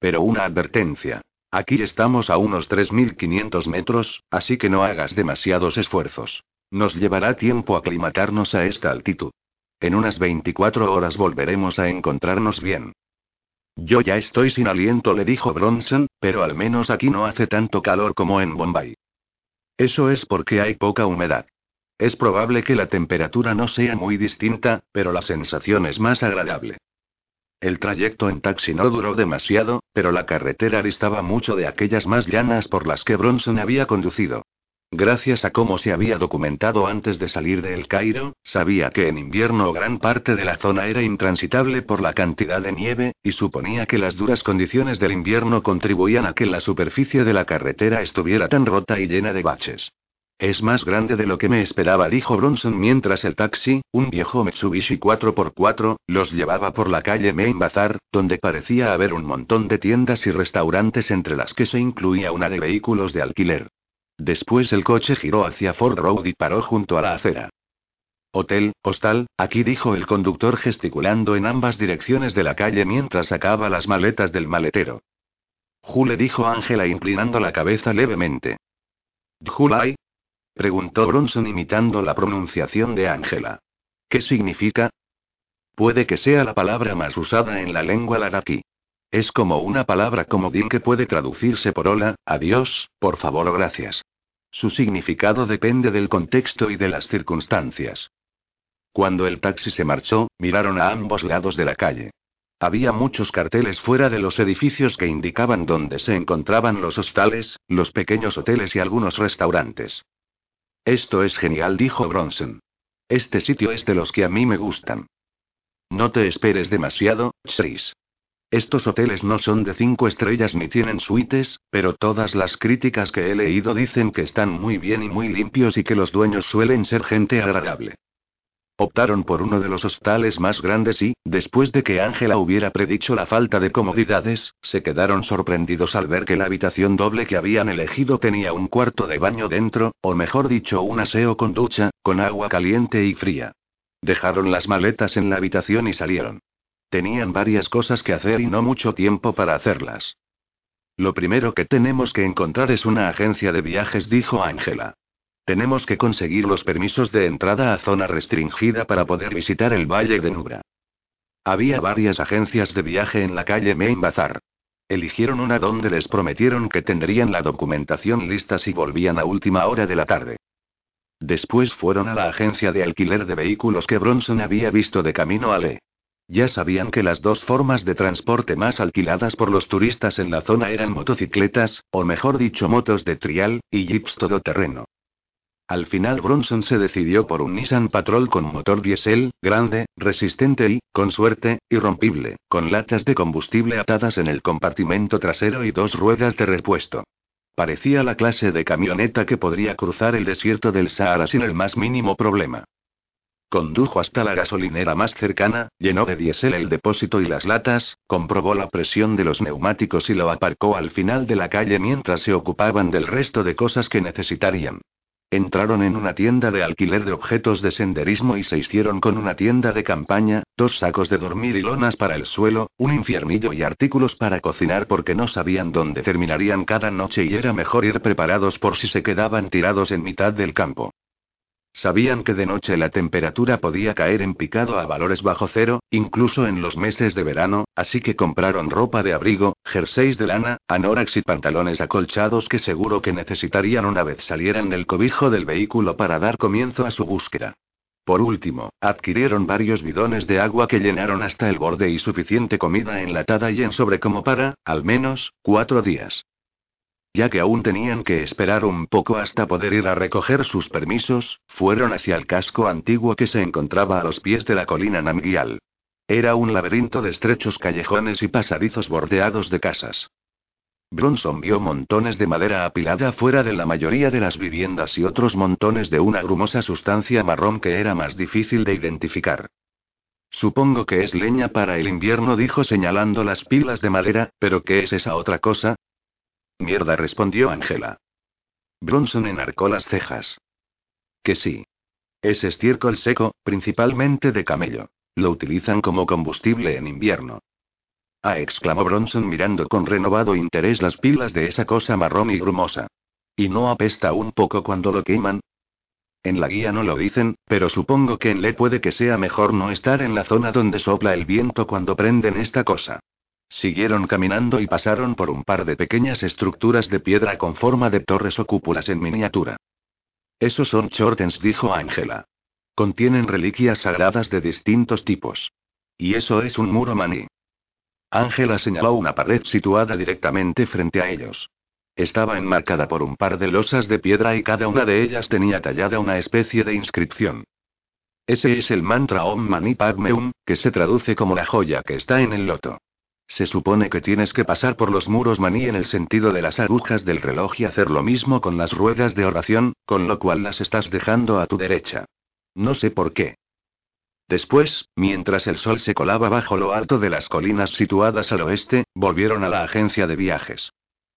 Pero una advertencia. Aquí estamos a unos 3.500 metros, así que no hagas demasiados esfuerzos. Nos llevará tiempo aclimatarnos a esta altitud. En unas 24 horas volveremos a encontrarnos bien. Yo ya estoy sin aliento, le dijo Bronson, pero al menos aquí no hace tanto calor como en Bombay. Eso es porque hay poca humedad. Es probable que la temperatura no sea muy distinta, pero la sensación es más agradable. El trayecto en taxi no duró demasiado, pero la carretera distaba mucho de aquellas más llanas por las que Bronson había conducido. Gracias a cómo se había documentado antes de salir de El Cairo, sabía que en invierno gran parte de la zona era intransitable por la cantidad de nieve, y suponía que las duras condiciones del invierno contribuían a que la superficie de la carretera estuviera tan rota y llena de baches. Es más grande de lo que me esperaba, dijo Bronson mientras el taxi, un viejo Mitsubishi 4x4, los llevaba por la calle Main Bazar, donde parecía haber un montón de tiendas y restaurantes entre las que se incluía una de vehículos de alquiler. Después el coche giró hacia Ford Road y paró junto a la acera. Hotel, hostal, aquí dijo el conductor gesticulando en ambas direcciones de la calle mientras sacaba las maletas del maletero. Jule dijo Ángela inclinando la cabeza levemente. Julai, Preguntó Bronson imitando la pronunciación de Ángela. ¿Qué significa? Puede que sea la palabra más usada en la lengua laraki. Es como una palabra comodín que puede traducirse por hola, adiós, por favor o gracias. Su significado depende del contexto y de las circunstancias. Cuando el taxi se marchó, miraron a ambos lados de la calle. Había muchos carteles fuera de los edificios que indicaban dónde se encontraban los hostales, los pequeños hoteles y algunos restaurantes. Esto es genial, dijo Bronson. Este sitio es de los que a mí me gustan. No te esperes demasiado, Chris. Estos hoteles no son de cinco estrellas ni tienen suites, pero todas las críticas que he leído dicen que están muy bien y muy limpios y que los dueños suelen ser gente agradable. Optaron por uno de los hostales más grandes y, después de que Ángela hubiera predicho la falta de comodidades, se quedaron sorprendidos al ver que la habitación doble que habían elegido tenía un cuarto de baño dentro, o mejor dicho un aseo con ducha, con agua caliente y fría. Dejaron las maletas en la habitación y salieron. Tenían varias cosas que hacer y no mucho tiempo para hacerlas. Lo primero que tenemos que encontrar es una agencia de viajes, dijo Ángela. Tenemos que conseguir los permisos de entrada a zona restringida para poder visitar el Valle de Nubra. Había varias agencias de viaje en la calle Main Bazar. Eligieron una donde les prometieron que tendrían la documentación lista si volvían a última hora de la tarde. Después fueron a la agencia de alquiler de vehículos que Bronson había visto de camino a Le. Ya sabían que las dos formas de transporte más alquiladas por los turistas en la zona eran motocicletas, o mejor dicho motos de trial, y jeeps todoterreno. Al final Bronson se decidió por un Nissan Patrol con motor diésel, grande, resistente y, con suerte, irrompible, con latas de combustible atadas en el compartimento trasero y dos ruedas de repuesto. Parecía la clase de camioneta que podría cruzar el desierto del Sahara sin el más mínimo problema. Condujo hasta la gasolinera más cercana, llenó de diésel el depósito y las latas, comprobó la presión de los neumáticos y lo aparcó al final de la calle mientras se ocupaban del resto de cosas que necesitarían. Entraron en una tienda de alquiler de objetos de senderismo y se hicieron con una tienda de campaña, dos sacos de dormir y lonas para el suelo, un infiernillo y artículos para cocinar porque no sabían dónde terminarían cada noche y era mejor ir preparados por si se quedaban tirados en mitad del campo. Sabían que de noche la temperatura podía caer en picado a valores bajo cero, incluso en los meses de verano, así que compraron ropa de abrigo, jerseys de lana, anorax y pantalones acolchados que seguro que necesitarían una vez salieran del cobijo del vehículo para dar comienzo a su búsqueda. Por último, adquirieron varios bidones de agua que llenaron hasta el borde y suficiente comida enlatada y en sobre como para, al menos, cuatro días. Ya que aún tenían que esperar un poco hasta poder ir a recoger sus permisos, fueron hacia el casco antiguo que se encontraba a los pies de la colina Namgyal. Era un laberinto de estrechos callejones y pasadizos bordeados de casas. Bronson vio montones de madera apilada afuera de la mayoría de las viviendas y otros montones de una grumosa sustancia marrón que era más difícil de identificar. Supongo que es leña para el invierno, dijo señalando las pilas de madera, pero ¿qué es esa otra cosa? Mierda, respondió Angela. Bronson enarcó las cejas. Que sí. Es estiércol seco, principalmente de camello. Lo utilizan como combustible en invierno. Ah, exclamó Bronson mirando con renovado interés las pilas de esa cosa marrón y grumosa. ¿Y no apesta un poco cuando lo queman? En la guía no lo dicen, pero supongo que en Le puede que sea mejor no estar en la zona donde sopla el viento cuando prenden esta cosa. Siguieron caminando y pasaron por un par de pequeñas estructuras de piedra con forma de torres o cúpulas en miniatura. Esos son chortens, dijo Ángela. Contienen reliquias sagradas de distintos tipos. Y eso es un muro maní. Ángela señaló una pared situada directamente frente a ellos. Estaba enmarcada por un par de losas de piedra y cada una de ellas tenía tallada una especie de inscripción. Ese es el mantra Om Mani Padme Hum, que se traduce como la joya que está en el loto. Se supone que tienes que pasar por los muros maní en el sentido de las agujas del reloj y hacer lo mismo con las ruedas de oración, con lo cual las estás dejando a tu derecha. No sé por qué. Después, mientras el sol se colaba bajo lo alto de las colinas situadas al oeste, volvieron a la agencia de viajes.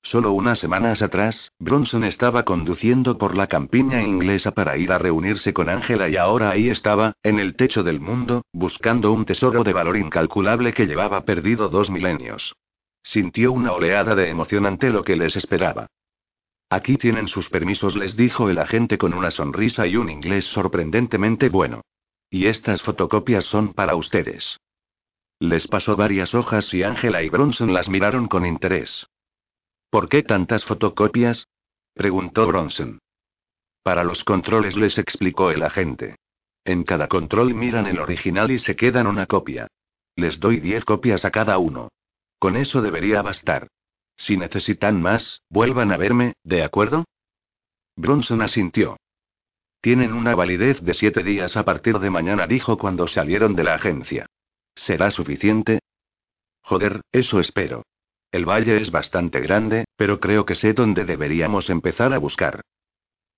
Solo unas semanas atrás, Bronson estaba conduciendo por la campiña inglesa para ir a reunirse con Angela y ahora ahí estaba, en el techo del mundo, buscando un tesoro de valor incalculable que llevaba perdido dos milenios. Sintió una oleada de emoción ante lo que les esperaba. Aquí tienen sus permisos, les dijo el agente con una sonrisa y un inglés sorprendentemente bueno. Y estas fotocopias son para ustedes. Les pasó varias hojas y Angela y Bronson las miraron con interés. ¿Por qué tantas fotocopias? preguntó Bronson. Para los controles les explicó el agente. En cada control miran el original y se quedan una copia. Les doy diez copias a cada uno. Con eso debería bastar. Si necesitan más, vuelvan a verme, ¿de acuerdo? Bronson asintió. Tienen una validez de siete días a partir de mañana, dijo cuando salieron de la agencia. ¿Será suficiente? Joder, eso espero. El valle es bastante grande, pero creo que sé dónde deberíamos empezar a buscar.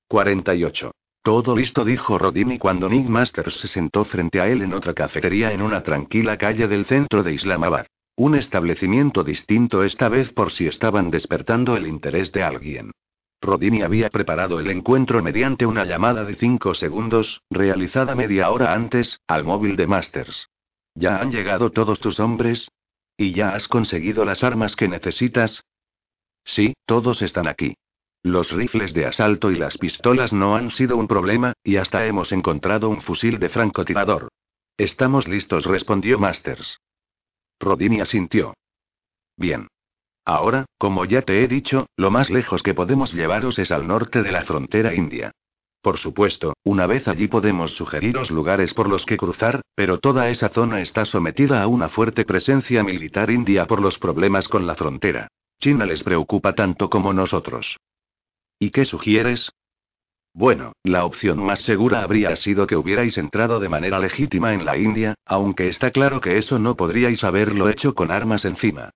48. Todo listo, dijo Rodini cuando Nick Masters se sentó frente a él en otra cafetería en una tranquila calle del centro de Islamabad. Un establecimiento distinto esta vez por si estaban despertando el interés de alguien. Rodini había preparado el encuentro mediante una llamada de cinco segundos, realizada media hora antes, al móvil de Masters. ¿Ya han llegado todos tus hombres? ¿Y ya has conseguido las armas que necesitas? Sí, todos están aquí. Los rifles de asalto y las pistolas no han sido un problema, y hasta hemos encontrado un fusil de francotirador. Estamos listos, respondió Masters. Rodini asintió. Bien. Ahora, como ya te he dicho, lo más lejos que podemos llevaros es al norte de la frontera india. Por supuesto, una vez allí podemos sugeriros lugares por los que cruzar, pero toda esa zona está sometida a una fuerte presencia militar india por los problemas con la frontera. China les preocupa tanto como nosotros. ¿Y qué sugieres? Bueno, la opción más segura habría sido que hubierais entrado de manera legítima en la India, aunque está claro que eso no podríais haberlo hecho con armas encima.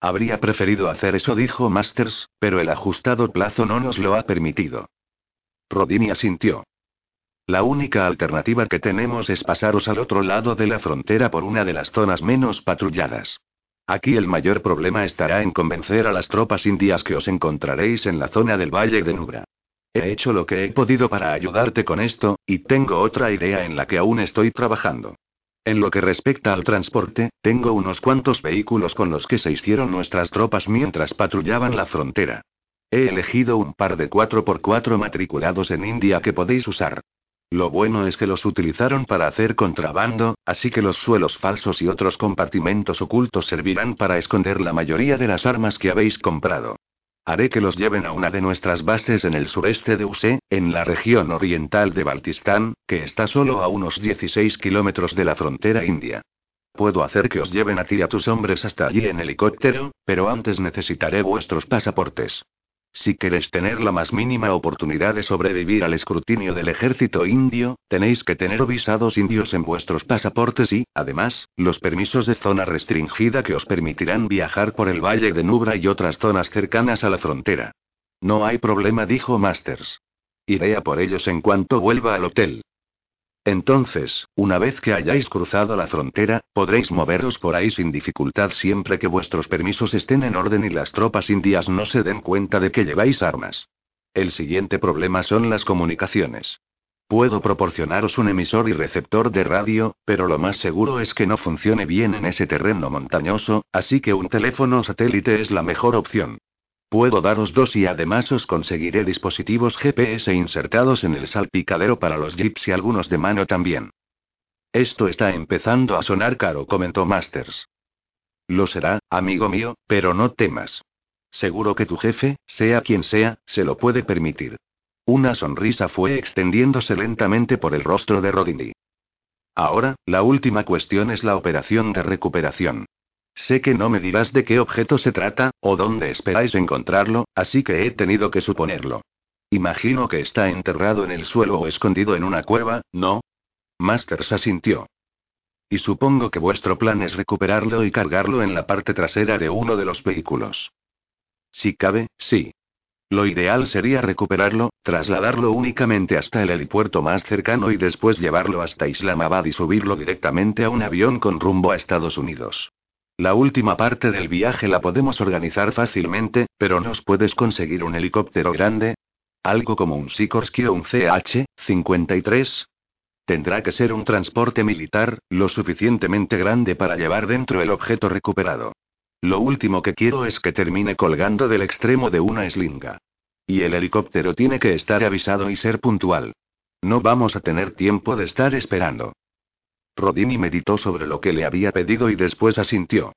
Habría preferido hacer eso, dijo Masters, pero el ajustado plazo no nos lo ha permitido. Rodini asintió. La única alternativa que tenemos es pasaros al otro lado de la frontera por una de las zonas menos patrulladas. Aquí el mayor problema estará en convencer a las tropas indias que os encontraréis en la zona del Valle de Nubra. He hecho lo que he podido para ayudarte con esto, y tengo otra idea en la que aún estoy trabajando. En lo que respecta al transporte, tengo unos cuantos vehículos con los que se hicieron nuestras tropas mientras patrullaban la frontera. He elegido un par de 4x4 matriculados en India que podéis usar. Lo bueno es que los utilizaron para hacer contrabando, así que los suelos falsos y otros compartimentos ocultos servirán para esconder la mayoría de las armas que habéis comprado. Haré que los lleven a una de nuestras bases en el sureste de Use, en la región oriental de Baltistán, que está solo a unos 16 kilómetros de la frontera india. Puedo hacer que os lleven a ti a tus hombres hasta allí en helicóptero, pero antes necesitaré vuestros pasaportes. Si queréis tener la más mínima oportunidad de sobrevivir al escrutinio del ejército indio, tenéis que tener visados indios en vuestros pasaportes y, además, los permisos de zona restringida que os permitirán viajar por el Valle de Nubra y otras zonas cercanas a la frontera. No hay problema, dijo Masters. Iré a por ellos en cuanto vuelva al hotel. Entonces, una vez que hayáis cruzado la frontera, podréis moveros por ahí sin dificultad siempre que vuestros permisos estén en orden y las tropas indias no se den cuenta de que lleváis armas. El siguiente problema son las comunicaciones. Puedo proporcionaros un emisor y receptor de radio, pero lo más seguro es que no funcione bien en ese terreno montañoso, así que un teléfono satélite es la mejor opción. Puedo daros dos y además os conseguiré dispositivos GPS insertados en el salpicadero para los jeeps y algunos de mano también. Esto está empezando a sonar caro, comentó Masters. Lo será, amigo mío, pero no temas. Seguro que tu jefe, sea quien sea, se lo puede permitir. Una sonrisa fue extendiéndose lentamente por el rostro de Rodini. Ahora, la última cuestión es la operación de recuperación. Sé que no me dirás de qué objeto se trata, o dónde esperáis encontrarlo, así que he tenido que suponerlo. Imagino que está enterrado en el suelo o escondido en una cueva, ¿no? Masters asintió. Y supongo que vuestro plan es recuperarlo y cargarlo en la parte trasera de uno de los vehículos. Si cabe, sí. Lo ideal sería recuperarlo, trasladarlo únicamente hasta el helipuerto más cercano y después llevarlo hasta Islamabad y subirlo directamente a un avión con rumbo a Estados Unidos. La última parte del viaje la podemos organizar fácilmente, pero ¿nos puedes conseguir un helicóptero grande? Algo como un Sikorsky o un CH-53. Tendrá que ser un transporte militar, lo suficientemente grande para llevar dentro el objeto recuperado. Lo último que quiero es que termine colgando del extremo de una eslinga. Y el helicóptero tiene que estar avisado y ser puntual. No vamos a tener tiempo de estar esperando. Rodini meditó sobre lo que le había pedido y después asintió.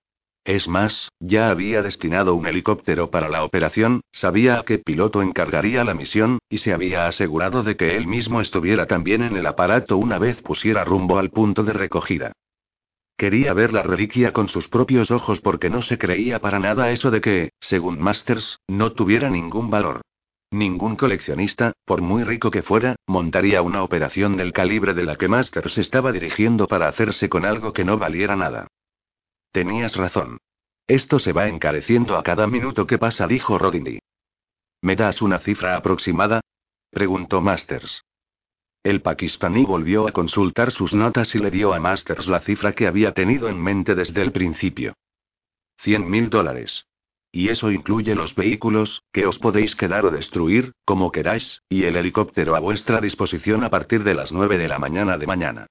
Es más, ya había destinado un helicóptero para la operación, sabía a qué piloto encargaría la misión, y se había asegurado de que él mismo estuviera también en el aparato una vez pusiera rumbo al punto de recogida. Quería ver la reliquia con sus propios ojos porque no se creía para nada eso de que, según Masters, no tuviera ningún valor. Ningún coleccionista, por muy rico que fuera, montaría una operación del calibre de la que Masters estaba dirigiendo para hacerse con algo que no valiera nada. Tenías razón. Esto se va encareciendo a cada minuto que pasa, dijo Rodney. ¿Me das una cifra aproximada? preguntó Masters. El pakistaní volvió a consultar sus notas y le dio a Masters la cifra que había tenido en mente desde el principio. Cien mil dólares. Y eso incluye los vehículos, que os podéis quedar o destruir, como queráis, y el helicóptero a vuestra disposición a partir de las nueve de la mañana de mañana.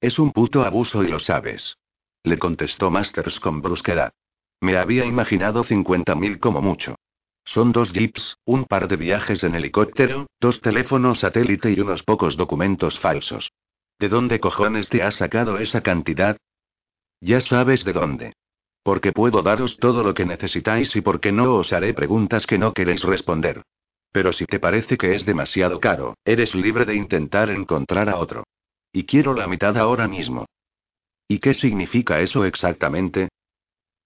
Es un puto abuso y lo sabes. Le contestó Masters con brusquedad. Me había imaginado cincuenta mil como mucho. Son dos jeeps, un par de viajes en helicóptero, dos teléfonos satélite y unos pocos documentos falsos. ¿De dónde cojones te has sacado esa cantidad? Ya sabes de dónde. Porque puedo daros todo lo que necesitáis y porque no os haré preguntas que no queréis responder. Pero si te parece que es demasiado caro, eres libre de intentar encontrar a otro. Y quiero la mitad ahora mismo. ¿Y qué significa eso exactamente?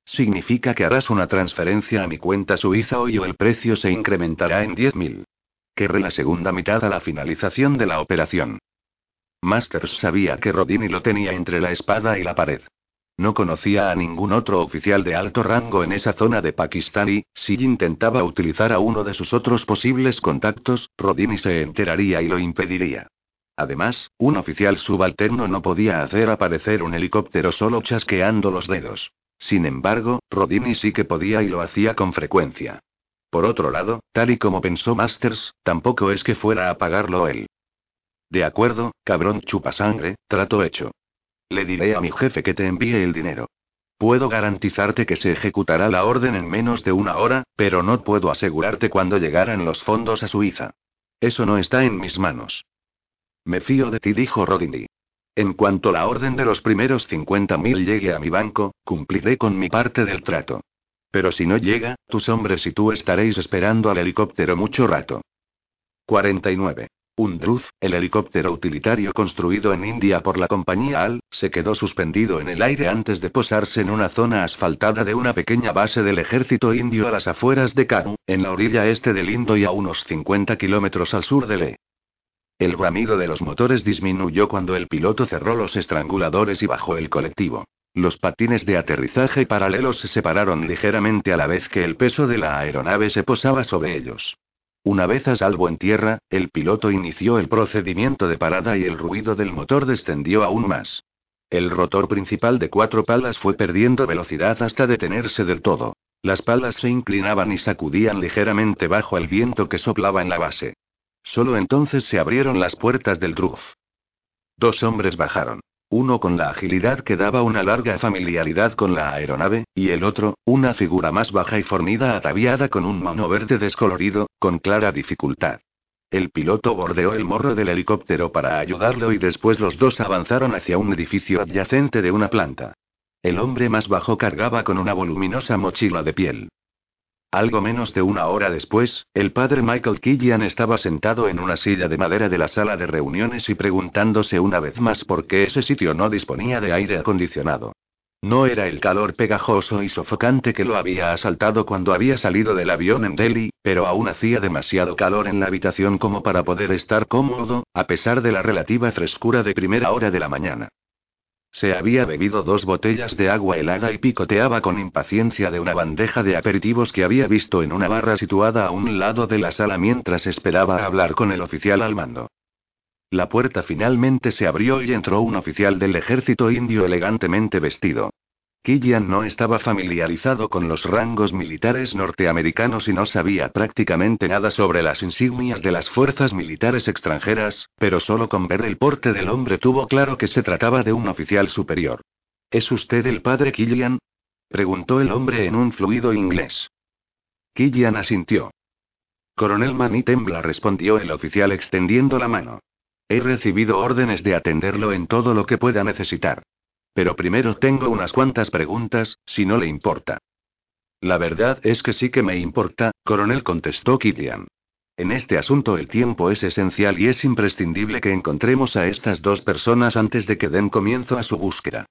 Significa que harás una transferencia a mi cuenta suiza hoy o el precio se incrementará en 10.000. Querré la segunda mitad a la finalización de la operación. Masters sabía que Rodini lo tenía entre la espada y la pared. No conocía a ningún otro oficial de alto rango en esa zona de Pakistán y, si intentaba utilizar a uno de sus otros posibles contactos, Rodini se enteraría y lo impediría. Además, un oficial subalterno no podía hacer aparecer un helicóptero solo chasqueando los dedos. Sin embargo, Rodini sí que podía y lo hacía con frecuencia. Por otro lado, tal y como pensó Masters, tampoco es que fuera a pagarlo él. De acuerdo, cabrón chupasangre, trato hecho. Le diré a mi jefe que te envíe el dinero. Puedo garantizarte que se ejecutará la orden en menos de una hora, pero no puedo asegurarte cuándo llegarán los fondos a Suiza. Eso no está en mis manos. Me fío de ti, dijo Rodney. En cuanto la orden de los primeros 50.000 llegue a mi banco, cumpliré con mi parte del trato. Pero si no llega, tus hombres y tú estaréis esperando al helicóptero mucho rato. 49. Un Druz, el helicóptero utilitario construido en India por la compañía AL, se quedó suspendido en el aire antes de posarse en una zona asfaltada de una pequeña base del ejército indio a las afueras de Kanu, en la orilla este del Indo y a unos 50 kilómetros al sur de Le. El bramido de los motores disminuyó cuando el piloto cerró los estranguladores y bajó el colectivo. Los patines de aterrizaje paralelos se separaron ligeramente a la vez que el peso de la aeronave se posaba sobre ellos. Una vez a salvo en tierra, el piloto inició el procedimiento de parada y el ruido del motor descendió aún más. El rotor principal de cuatro palas fue perdiendo velocidad hasta detenerse del todo. Las palas se inclinaban y sacudían ligeramente bajo el viento que soplaba en la base. Solo entonces se abrieron las puertas del Druf. Dos hombres bajaron. Uno con la agilidad que daba una larga familiaridad con la aeronave, y el otro, una figura más baja y fornida ataviada con un mano verde descolorido, con clara dificultad. El piloto bordeó el morro del helicóptero para ayudarlo y después los dos avanzaron hacia un edificio adyacente de una planta. El hombre más bajo cargaba con una voluminosa mochila de piel. Algo menos de una hora después, el padre Michael Killian estaba sentado en una silla de madera de la sala de reuniones y preguntándose una vez más por qué ese sitio no disponía de aire acondicionado. No era el calor pegajoso y sofocante que lo había asaltado cuando había salido del avión en Delhi, pero aún hacía demasiado calor en la habitación como para poder estar cómodo, a pesar de la relativa frescura de primera hora de la mañana. Se había bebido dos botellas de agua helada y picoteaba con impaciencia de una bandeja de aperitivos que había visto en una barra situada a un lado de la sala mientras esperaba hablar con el oficial al mando. La puerta finalmente se abrió y entró un oficial del ejército indio elegantemente vestido. Killian no estaba familiarizado con los rangos militares norteamericanos y no sabía prácticamente nada sobre las insignias de las fuerzas militares extranjeras, pero solo con ver el porte del hombre tuvo claro que se trataba de un oficial superior. ¿Es usted el padre Killian? preguntó el hombre en un fluido inglés. Killian asintió. Coronel Manny Tembla respondió el oficial extendiendo la mano. He recibido órdenes de atenderlo en todo lo que pueda necesitar. Pero primero tengo unas cuantas preguntas, si no le importa. La verdad es que sí que me importa, coronel contestó Killian. En este asunto el tiempo es esencial y es imprescindible que encontremos a estas dos personas antes de que den comienzo a su búsqueda.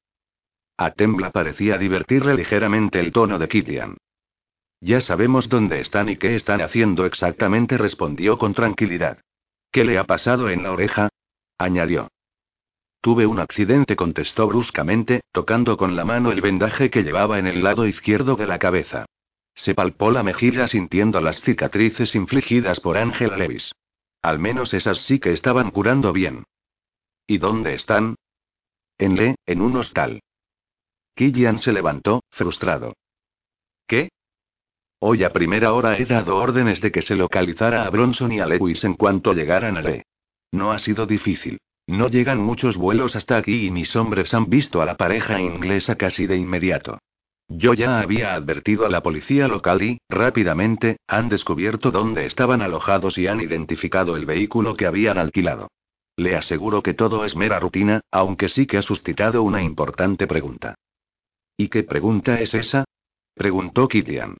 A Tembla parecía divertirle ligeramente el tono de Killian. Ya sabemos dónde están y qué están haciendo exactamente, respondió con tranquilidad. ¿Qué le ha pasado en la oreja? añadió. Tuve un accidente, contestó bruscamente, tocando con la mano el vendaje que llevaba en el lado izquierdo de la cabeza. Se palpó la mejilla sintiendo las cicatrices infligidas por Angela Levis. Al menos esas sí que estaban curando bien. ¿Y dónde están? En Le, en un hostal. Killian se levantó, frustrado. ¿Qué? Hoy a primera hora he dado órdenes de que se localizara a Bronson y a Lewis en cuanto llegaran a Le. No ha sido difícil. No llegan muchos vuelos hasta aquí y mis hombres han visto a la pareja inglesa casi de inmediato. Yo ya había advertido a la policía local y, rápidamente, han descubierto dónde estaban alojados y han identificado el vehículo que habían alquilado. Le aseguro que todo es mera rutina, aunque sí que ha suscitado una importante pregunta. ¿Y qué pregunta es esa? preguntó Killian.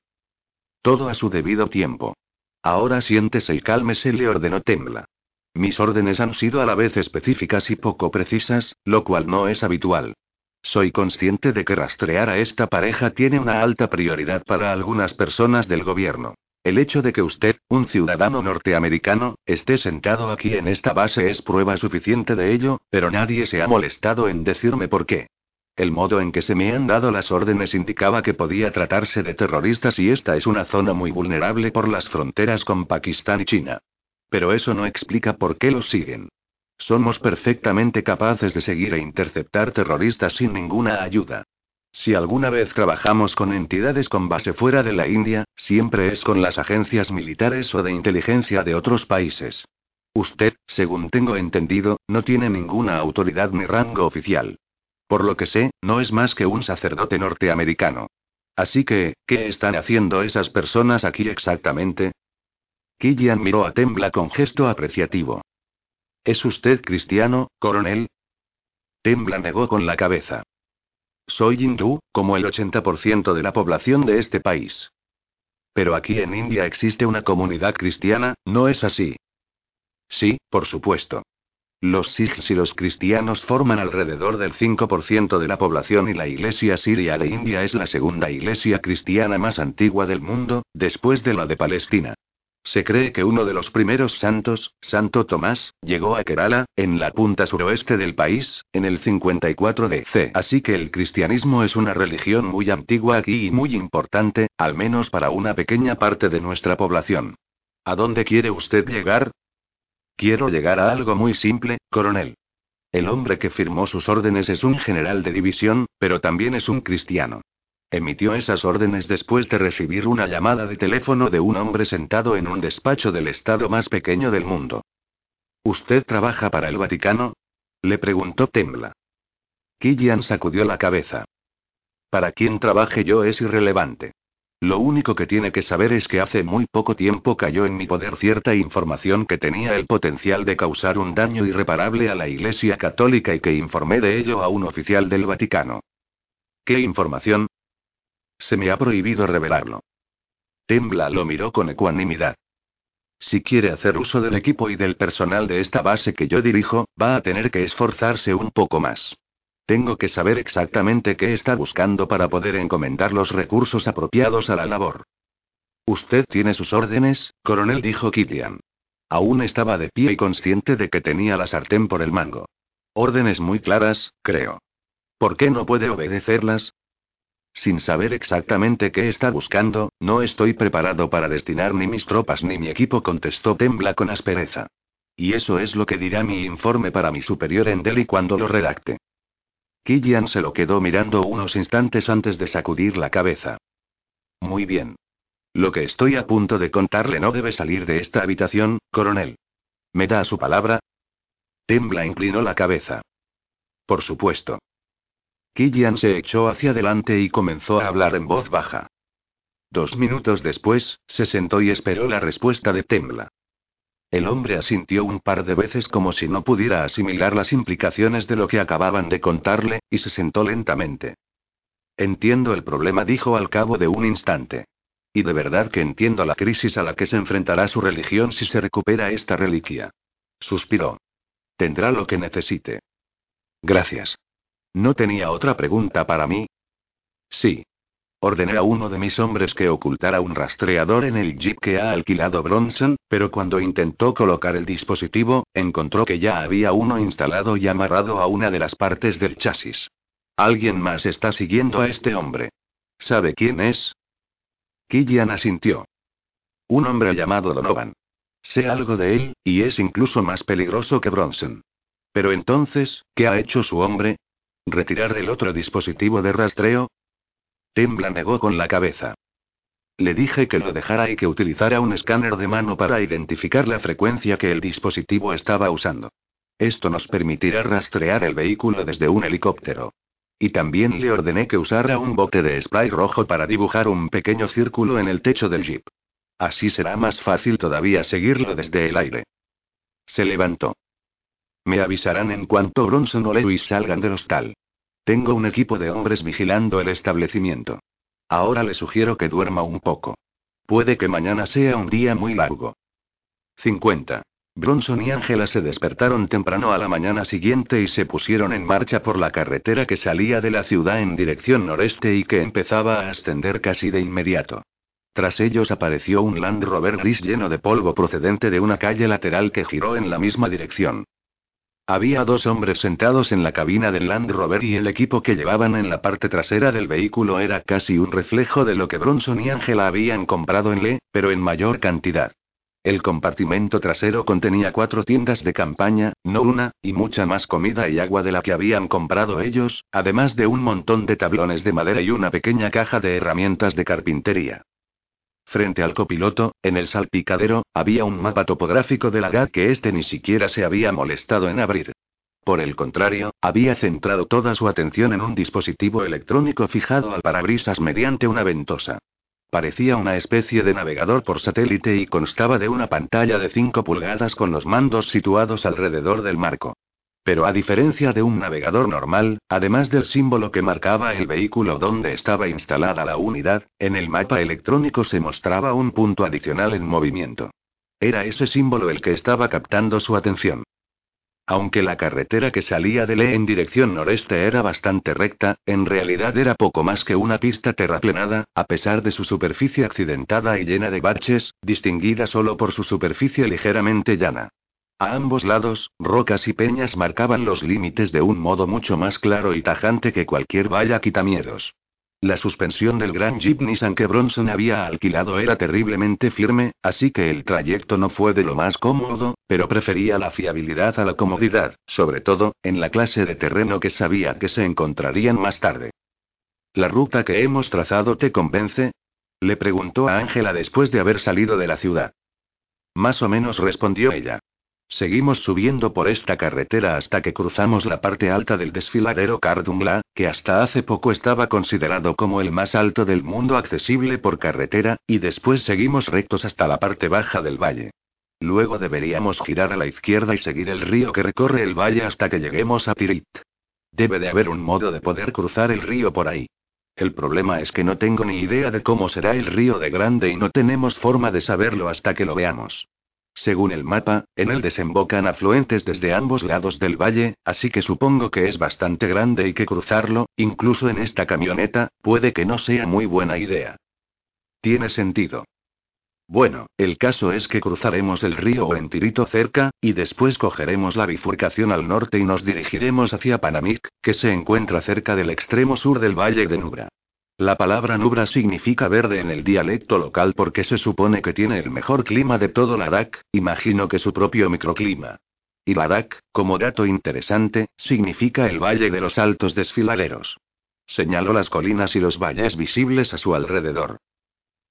Todo a su debido tiempo. Ahora siéntese y cálmese, le ordenó Tembla. Mis órdenes han sido a la vez específicas y poco precisas, lo cual no es habitual. Soy consciente de que rastrear a esta pareja tiene una alta prioridad para algunas personas del gobierno. El hecho de que usted, un ciudadano norteamericano, esté sentado aquí en esta base es prueba suficiente de ello, pero nadie se ha molestado en decirme por qué. El modo en que se me han dado las órdenes indicaba que podía tratarse de terroristas y esta es una zona muy vulnerable por las fronteras con Pakistán y China. Pero eso no explica por qué los siguen. Somos perfectamente capaces de seguir e interceptar terroristas sin ninguna ayuda. Si alguna vez trabajamos con entidades con base fuera de la India, siempre es con las agencias militares o de inteligencia de otros países. Usted, según tengo entendido, no tiene ninguna autoridad ni rango oficial. Por lo que sé, no es más que un sacerdote norteamericano. Así que, ¿qué están haciendo esas personas aquí exactamente? Killian miró a Tembla con gesto apreciativo. ¿Es usted cristiano, coronel? Tembla negó con la cabeza. Soy hindú, como el 80% de la población de este país. Pero aquí en India existe una comunidad cristiana, ¿no es así? Sí, por supuesto. Los sikhs y los cristianos forman alrededor del 5% de la población y la iglesia siria de India es la segunda iglesia cristiana más antigua del mundo, después de la de Palestina. Se cree que uno de los primeros santos, Santo Tomás, llegó a Kerala, en la punta suroeste del país, en el 54 DC. Así que el cristianismo es una religión muy antigua aquí y muy importante, al menos para una pequeña parte de nuestra población. ¿A dónde quiere usted llegar? Quiero llegar a algo muy simple, coronel. El hombre que firmó sus órdenes es un general de división, pero también es un cristiano. Emitió esas órdenes después de recibir una llamada de teléfono de un hombre sentado en un despacho del estado más pequeño del mundo. ¿Usted trabaja para el Vaticano? Le preguntó Tembla. Killian sacudió la cabeza. Para quién trabaje yo es irrelevante. Lo único que tiene que saber es que hace muy poco tiempo cayó en mi poder cierta información que tenía el potencial de causar un daño irreparable a la Iglesia Católica y que informé de ello a un oficial del Vaticano. ¿Qué información? Se me ha prohibido revelarlo. Tembla lo miró con ecuanimidad. Si quiere hacer uso del equipo y del personal de esta base que yo dirijo, va a tener que esforzarse un poco más. Tengo que saber exactamente qué está buscando para poder encomendar los recursos apropiados a la labor. Usted tiene sus órdenes, coronel, dijo Killian. Aún estaba de pie y consciente de que tenía la sartén por el mango. Órdenes muy claras, creo. ¿Por qué no puede obedecerlas? Sin saber exactamente qué está buscando, no estoy preparado para destinar ni mis tropas ni mi equipo, contestó Tembla con aspereza. Y eso es lo que dirá mi informe para mi superior en Delhi cuando lo redacte. Killian se lo quedó mirando unos instantes antes de sacudir la cabeza. Muy bien. Lo que estoy a punto de contarle no debe salir de esta habitación, coronel. ¿Me da su palabra? Tembla inclinó la cabeza. Por supuesto. Killian se echó hacia adelante y comenzó a hablar en voz baja. Dos minutos después, se sentó y esperó la respuesta de Tembla. El hombre asintió un par de veces como si no pudiera asimilar las implicaciones de lo que acababan de contarle, y se sentó lentamente. Entiendo el problema, dijo al cabo de un instante. Y de verdad que entiendo la crisis a la que se enfrentará su religión si se recupera esta reliquia. Suspiró. Tendrá lo que necesite. Gracias. ¿No tenía otra pregunta para mí? Sí. Ordené a uno de mis hombres que ocultara un rastreador en el jeep que ha alquilado Bronson, Pero cuando intentó colocar el dispositivo, encontró que ya había uno instalado y amarrado a una de las partes del chasis. Alguien más está siguiendo a este hombre. ¿Sabe quién es? Killian asintió. Un hombre llamado Donovan. Sé algo de él, y es incluso más peligroso que Bronson. Pero entonces, ¿qué ha hecho su hombre? ¿Retirar el otro dispositivo de rastreo? Tembla negó con la cabeza. Le dije que lo dejara y que utilizara un escáner de mano para identificar la frecuencia que el dispositivo estaba usando. Esto nos permitirá rastrear el vehículo desde un helicóptero. Y también le ordené que usara un bote de spray rojo para dibujar un pequeño círculo en el techo del jeep. Así será más fácil todavía seguirlo desde el aire. Se levantó. Me avisarán en cuanto Bronson o Lewis salgan del hostal. Tengo un equipo de hombres vigilando el establecimiento. Ahora le sugiero que duerma un poco. Puede que mañana sea un día muy largo. 50. Bronson y Angela se despertaron temprano a la mañana siguiente y se pusieron en marcha por la carretera que salía de la ciudad en dirección noreste y que empezaba a ascender casi de inmediato. Tras ellos apareció un Land Rover gris lleno de polvo procedente de una calle lateral que giró en la misma dirección. Había dos hombres sentados en la cabina del Land Rover y el equipo que llevaban en la parte trasera del vehículo era casi un reflejo de lo que Bronson y Angela habían comprado en Le, pero en mayor cantidad. El compartimento trasero contenía cuatro tiendas de campaña, no una, y mucha más comida y agua de la que habían comprado ellos, además de un montón de tablones de madera y una pequeña caja de herramientas de carpintería. Frente al copiloto, en el salpicadero, había un mapa topográfico de la GAD que éste ni siquiera se había molestado en abrir. Por el contrario, había centrado toda su atención en un dispositivo electrónico fijado al parabrisas mediante una ventosa. Parecía una especie de navegador por satélite y constaba de una pantalla de 5 pulgadas con los mandos situados alrededor del marco. Pero a diferencia de un navegador normal, además del símbolo que marcaba el vehículo donde estaba instalada la unidad, en el mapa electrónico se mostraba un punto adicional en movimiento. Era ese símbolo el que estaba captando su atención. Aunque la carretera que salía de Le en dirección noreste era bastante recta, en realidad era poco más que una pista terraplenada, a pesar de su superficie accidentada y llena de baches, distinguida solo por su superficie ligeramente llana. A ambos lados, rocas y peñas marcaban los límites de un modo mucho más claro y tajante que cualquier valla quitamiedos. La suspensión del gran Jeep Nissan que Bronson había alquilado era terriblemente firme, así que el trayecto no fue de lo más cómodo, pero prefería la fiabilidad a la comodidad, sobre todo, en la clase de terreno que sabía que se encontrarían más tarde. ¿La ruta que hemos trazado te convence? Le preguntó a Ángela después de haber salido de la ciudad. Más o menos respondió ella. Seguimos subiendo por esta carretera hasta que cruzamos la parte alta del desfiladero Cardungla, que hasta hace poco estaba considerado como el más alto del mundo accesible por carretera, y después seguimos rectos hasta la parte baja del valle. Luego deberíamos girar a la izquierda y seguir el río que recorre el valle hasta que lleguemos a Tirit. Debe de haber un modo de poder cruzar el río por ahí. El problema es que no tengo ni idea de cómo será el río de grande y no tenemos forma de saberlo hasta que lo veamos. Según el mapa, en él desembocan afluentes desde ambos lados del valle, así que supongo que es bastante grande y que cruzarlo, incluso en esta camioneta, puede que no sea muy buena idea. Tiene sentido. Bueno, el caso es que cruzaremos el río en Tirito cerca, y después cogeremos la bifurcación al norte y nos dirigiremos hacia Panamic, que se encuentra cerca del extremo sur del valle de Nubra. La palabra nubra significa verde en el dialecto local porque se supone que tiene el mejor clima de todo Ladakh, imagino que su propio microclima. Y Ladakh, como dato interesante, significa el valle de los altos desfiladeros. Señaló las colinas y los valles visibles a su alrededor.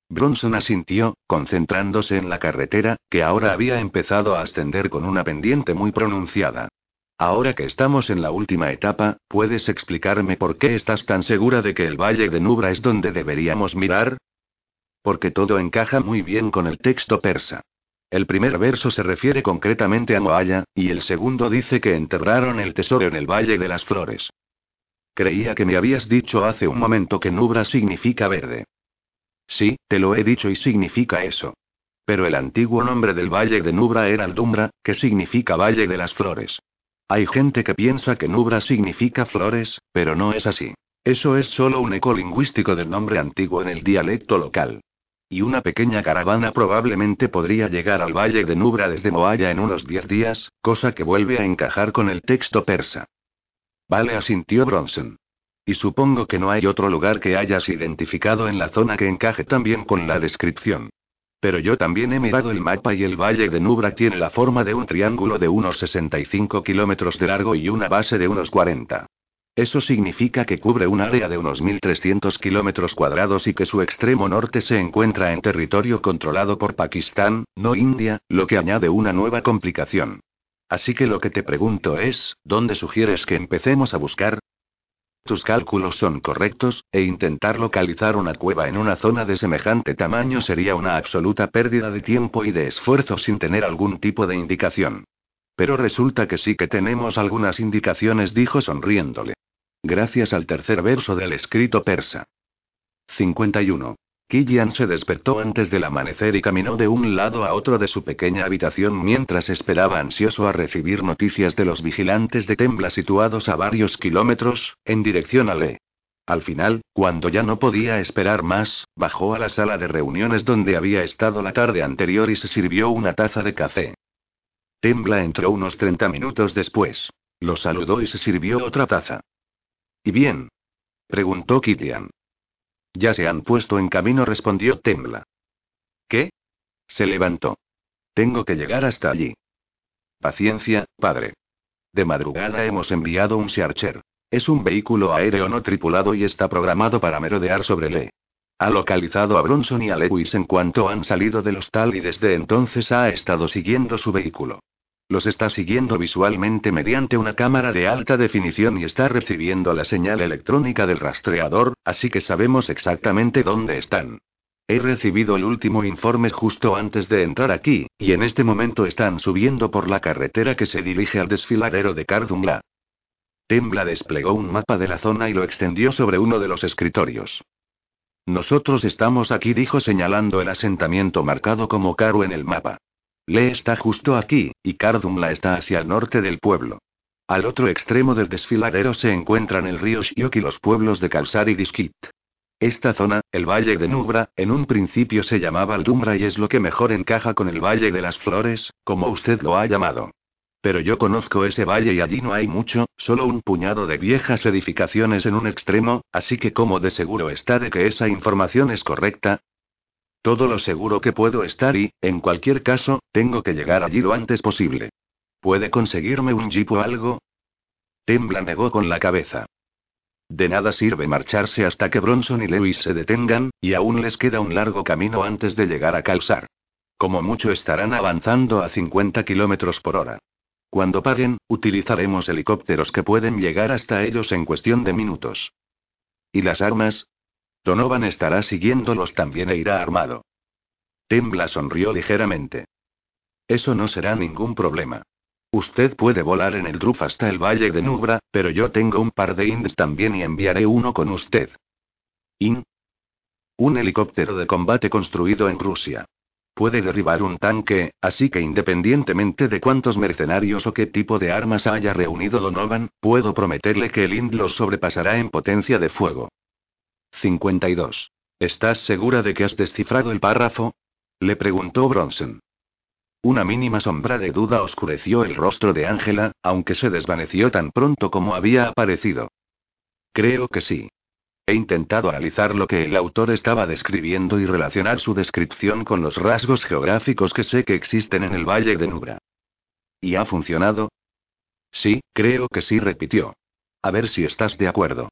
Bronson asintió, concentrándose en la carretera, que ahora había empezado a ascender con una pendiente muy pronunciada. Ahora que estamos en la última etapa, ¿puedes explicarme por qué estás tan segura de que el Valle de Nubra es donde deberíamos mirar? Porque todo encaja muy bien con el texto persa. El primer verso se refiere concretamente a Moaya, y el segundo dice que enterraron el tesoro en el Valle de las Flores. Creía que me habías dicho hace un momento que Nubra significa verde. Sí, te lo he dicho y significa eso. Pero el antiguo nombre del Valle de Nubra era Aldumbra, que significa Valle de las Flores. Hay gente que piensa que Nubra significa flores, pero no es así. Eso es solo un eco lingüístico del nombre antiguo en el dialecto local. y una pequeña caravana probablemente podría llegar al valle de Nubra desde Moaya en unos 10 días, cosa que vuelve a encajar con el texto persa. Vale, asintió Bronson. Y supongo que no hay otro lugar que hayas identificado en la zona que encaje también con la descripción. Pero yo también he mirado el mapa y el valle de Nubra tiene la forma de un triángulo de unos 65 kilómetros de largo y una base de unos 40. Eso significa que cubre un área de unos 1.300 kilómetros cuadrados y que su extremo norte se encuentra en territorio controlado por Pakistán, no India, lo que añade una nueva complicación. Así que lo que te pregunto es, ¿dónde sugieres que empecemos a buscar? Tus cálculos son correctos, e intentar localizar una cueva en una zona de semejante tamaño sería una absoluta pérdida de tiempo y de esfuerzo sin tener algún tipo de indicación. Pero resulta que sí que tenemos algunas indicaciones, dijo sonriéndole. Gracias al tercer verso del escrito persa. 51. Killian se despertó antes del amanecer y caminó de un lado a otro de su pequeña habitación mientras esperaba ansioso a recibir noticias de los vigilantes de Tembla situados a varios kilómetros, en dirección a Le. Al final, cuando ya no podía esperar más, bajó a la sala de reuniones donde había estado la tarde anterior y se sirvió una taza de café. Tembla entró unos 30 minutos después. Lo saludó y se sirvió otra taza. ¿Y bien? preguntó Killian. Ya se han puesto en camino, respondió Tembla. ¿Qué? Se levantó. Tengo que llegar hasta allí. Paciencia, padre. De madrugada hemos enviado un Searcher. Es un vehículo aéreo no tripulado y está programado para merodear sobre Le. Ha localizado a Bronson y a Lewis en cuanto han salido del hostal y desde entonces ha estado siguiendo su vehículo. Los está siguiendo visualmente mediante una cámara de alta definición y está recibiendo la señal electrónica del rastreador, así que sabemos exactamente dónde están. He recibido el último informe justo antes de entrar aquí, y en este momento están subiendo por la carretera que se dirige al desfiladero de Cardumla. Tembla desplegó un mapa de la zona y lo extendió sobre uno de los escritorios. Nosotros estamos aquí, dijo señalando el asentamiento marcado como Caru en el mapa. Le está justo aquí, y Cardumla está hacia el norte del pueblo. Al otro extremo del desfiladero se encuentran el río Shiok y los pueblos de Kalsar y Diskit. Esta zona, el Valle de Nubra, en un principio se llamaba Aldumbra y es lo que mejor encaja con el Valle de las Flores, como usted lo ha llamado. Pero yo conozco ese valle y allí no hay mucho, solo un puñado de viejas edificaciones en un extremo, así que como de seguro está de que esa información es correcta, todo lo seguro que puedo estar y, en cualquier caso, tengo que llegar allí lo antes posible. ¿Puede conseguirme un jeep o algo? Tembla negó con la cabeza. De nada sirve marcharse hasta que Bronson y Lewis se detengan, y aún les queda un largo camino antes de llegar a Calzar. Como mucho estarán avanzando a 50 kilómetros por hora. Cuando paguen, utilizaremos helicópteros que pueden llegar hasta ellos en cuestión de minutos. ¿Y las armas? Donovan estará siguiéndolos también e irá armado. Tembla sonrió ligeramente. Eso no será ningún problema. Usted puede volar en el Druf hasta el valle de Nubra, pero yo tengo un par de Inds también y enviaré uno con usted. ¿In? Un helicóptero de combate construido en Rusia. Puede derribar un tanque, así que independientemente de cuántos mercenarios o qué tipo de armas haya reunido Donovan, puedo prometerle que el Ind los sobrepasará en potencia de fuego. 52. ¿Estás segura de que has descifrado el párrafo? Le preguntó Bronson. Una mínima sombra de duda oscureció el rostro de Ángela, aunque se desvaneció tan pronto como había aparecido. Creo que sí. He intentado analizar lo que el autor estaba describiendo y relacionar su descripción con los rasgos geográficos que sé que existen en el Valle de Nubra. ¿Y ha funcionado? Sí, creo que sí, repitió. A ver si estás de acuerdo.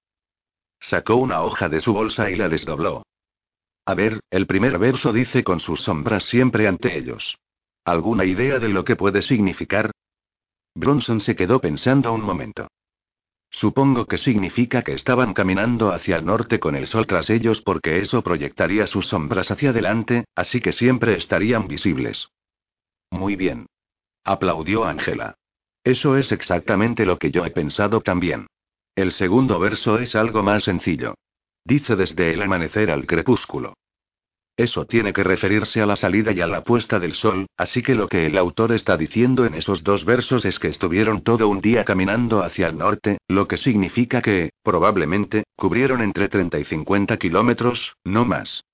Sacó una hoja de su bolsa y la desdobló. A ver, el primer verso dice con sus sombras siempre ante ellos. ¿Alguna idea de lo que puede significar? Bronson se quedó pensando un momento. Supongo que significa que estaban caminando hacia el norte con el sol tras ellos porque eso proyectaría sus sombras hacia adelante, así que siempre estarían visibles. Muy bien. Aplaudió Ángela. Eso es exactamente lo que yo he pensado también. El segundo verso es algo más sencillo. Dice desde el amanecer al crepúsculo. Eso tiene que referirse a la salida y a la puesta del sol, así que lo que el autor está diciendo en esos dos versos es que estuvieron todo un día caminando hacia el norte, lo que significa que, probablemente, cubrieron entre 30 y 50 kilómetros, no más.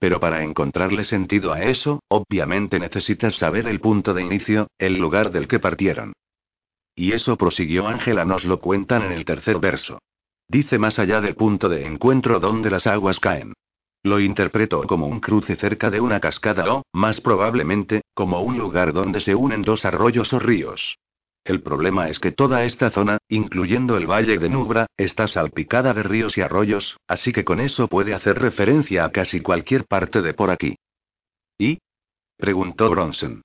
Pero para encontrarle sentido a eso, obviamente necesitas saber el punto de inicio, el lugar del que partieron. Y eso prosiguió Ángela, nos lo cuentan en el tercer verso. Dice más allá del punto de encuentro donde las aguas caen. Lo interpreto como un cruce cerca de una cascada o, más probablemente, como un lugar donde se unen dos arroyos o ríos. El problema es que toda esta zona, incluyendo el valle de Nubra, está salpicada de ríos y arroyos, así que con eso puede hacer referencia a casi cualquier parte de por aquí. ¿Y? preguntó Bronson.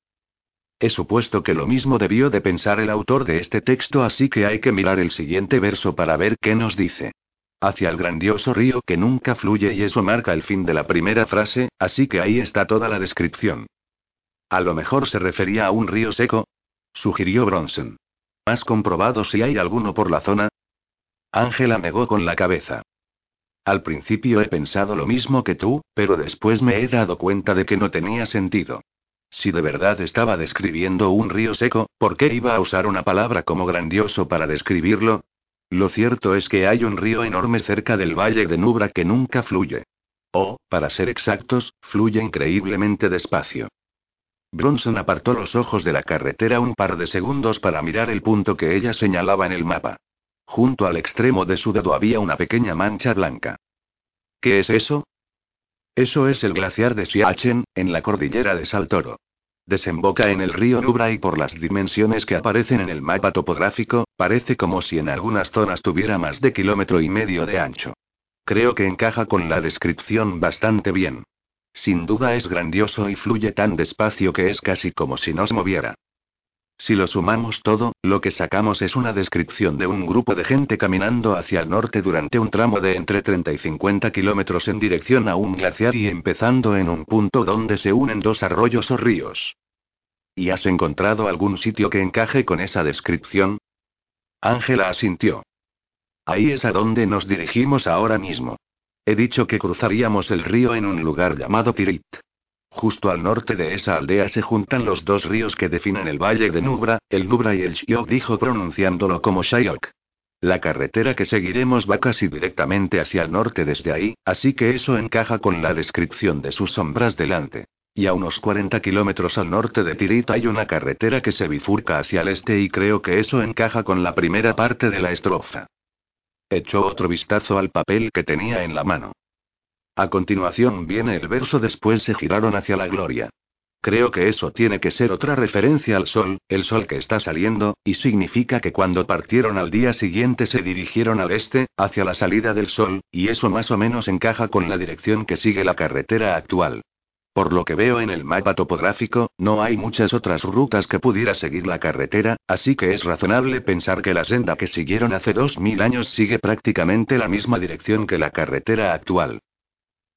He supuesto que lo mismo debió de pensar el autor de este texto, así que hay que mirar el siguiente verso para ver qué nos dice. Hacia el grandioso río que nunca fluye y eso marca el fin de la primera frase, así que ahí está toda la descripción. A lo mejor se refería a un río seco, sugirió Bronson. ¿Has comprobado si hay alguno por la zona? Ángela negó con la cabeza. Al principio he pensado lo mismo que tú, pero después me he dado cuenta de que no tenía sentido. Si de verdad estaba describiendo un río seco, ¿por qué iba a usar una palabra como grandioso para describirlo? Lo cierto es que hay un río enorme cerca del valle de Nubra que nunca fluye. O, para ser exactos, fluye increíblemente despacio. Bronson apartó los ojos de la carretera un par de segundos para mirar el punto que ella señalaba en el mapa. Junto al extremo de su dedo había una pequeña mancha blanca. ¿Qué es eso? Eso es el glaciar de Siachen, en la cordillera de Saltoro. Desemboca en el río Nubra y por las dimensiones que aparecen en el mapa topográfico, parece como si en algunas zonas tuviera más de kilómetro y medio de ancho. Creo que encaja con la descripción bastante bien. Sin duda es grandioso y fluye tan despacio que es casi como si nos moviera. Si lo sumamos todo, lo que sacamos es una descripción de un grupo de gente caminando hacia el norte durante un tramo de entre 30 y 50 kilómetros en dirección a un glaciar y empezando en un punto donde se unen dos arroyos o ríos. ¿Y has encontrado algún sitio que encaje con esa descripción? Ángela asintió. Ahí es a donde nos dirigimos ahora mismo. He dicho que cruzaríamos el río en un lugar llamado Tirit. Justo al norte de esa aldea se juntan los dos ríos que definen el valle de Nubra, el Nubra y el Shiok dijo pronunciándolo como Shayok. La carretera que seguiremos va casi directamente hacia el norte desde ahí, así que eso encaja con la descripción de sus sombras delante. Y a unos 40 kilómetros al norte de Tirit hay una carretera que se bifurca hacia el este y creo que eso encaja con la primera parte de la estrofa. Echó otro vistazo al papel que tenía en la mano. A continuación viene el verso después se giraron hacia la gloria. Creo que eso tiene que ser otra referencia al sol, el sol que está saliendo, y significa que cuando partieron al día siguiente se dirigieron al este, hacia la salida del sol, y eso más o menos encaja con la dirección que sigue la carretera actual. Por lo que veo en el mapa topográfico, no hay muchas otras rutas que pudiera seguir la carretera, así que es razonable pensar que la senda que siguieron hace dos mil años sigue prácticamente la misma dirección que la carretera actual.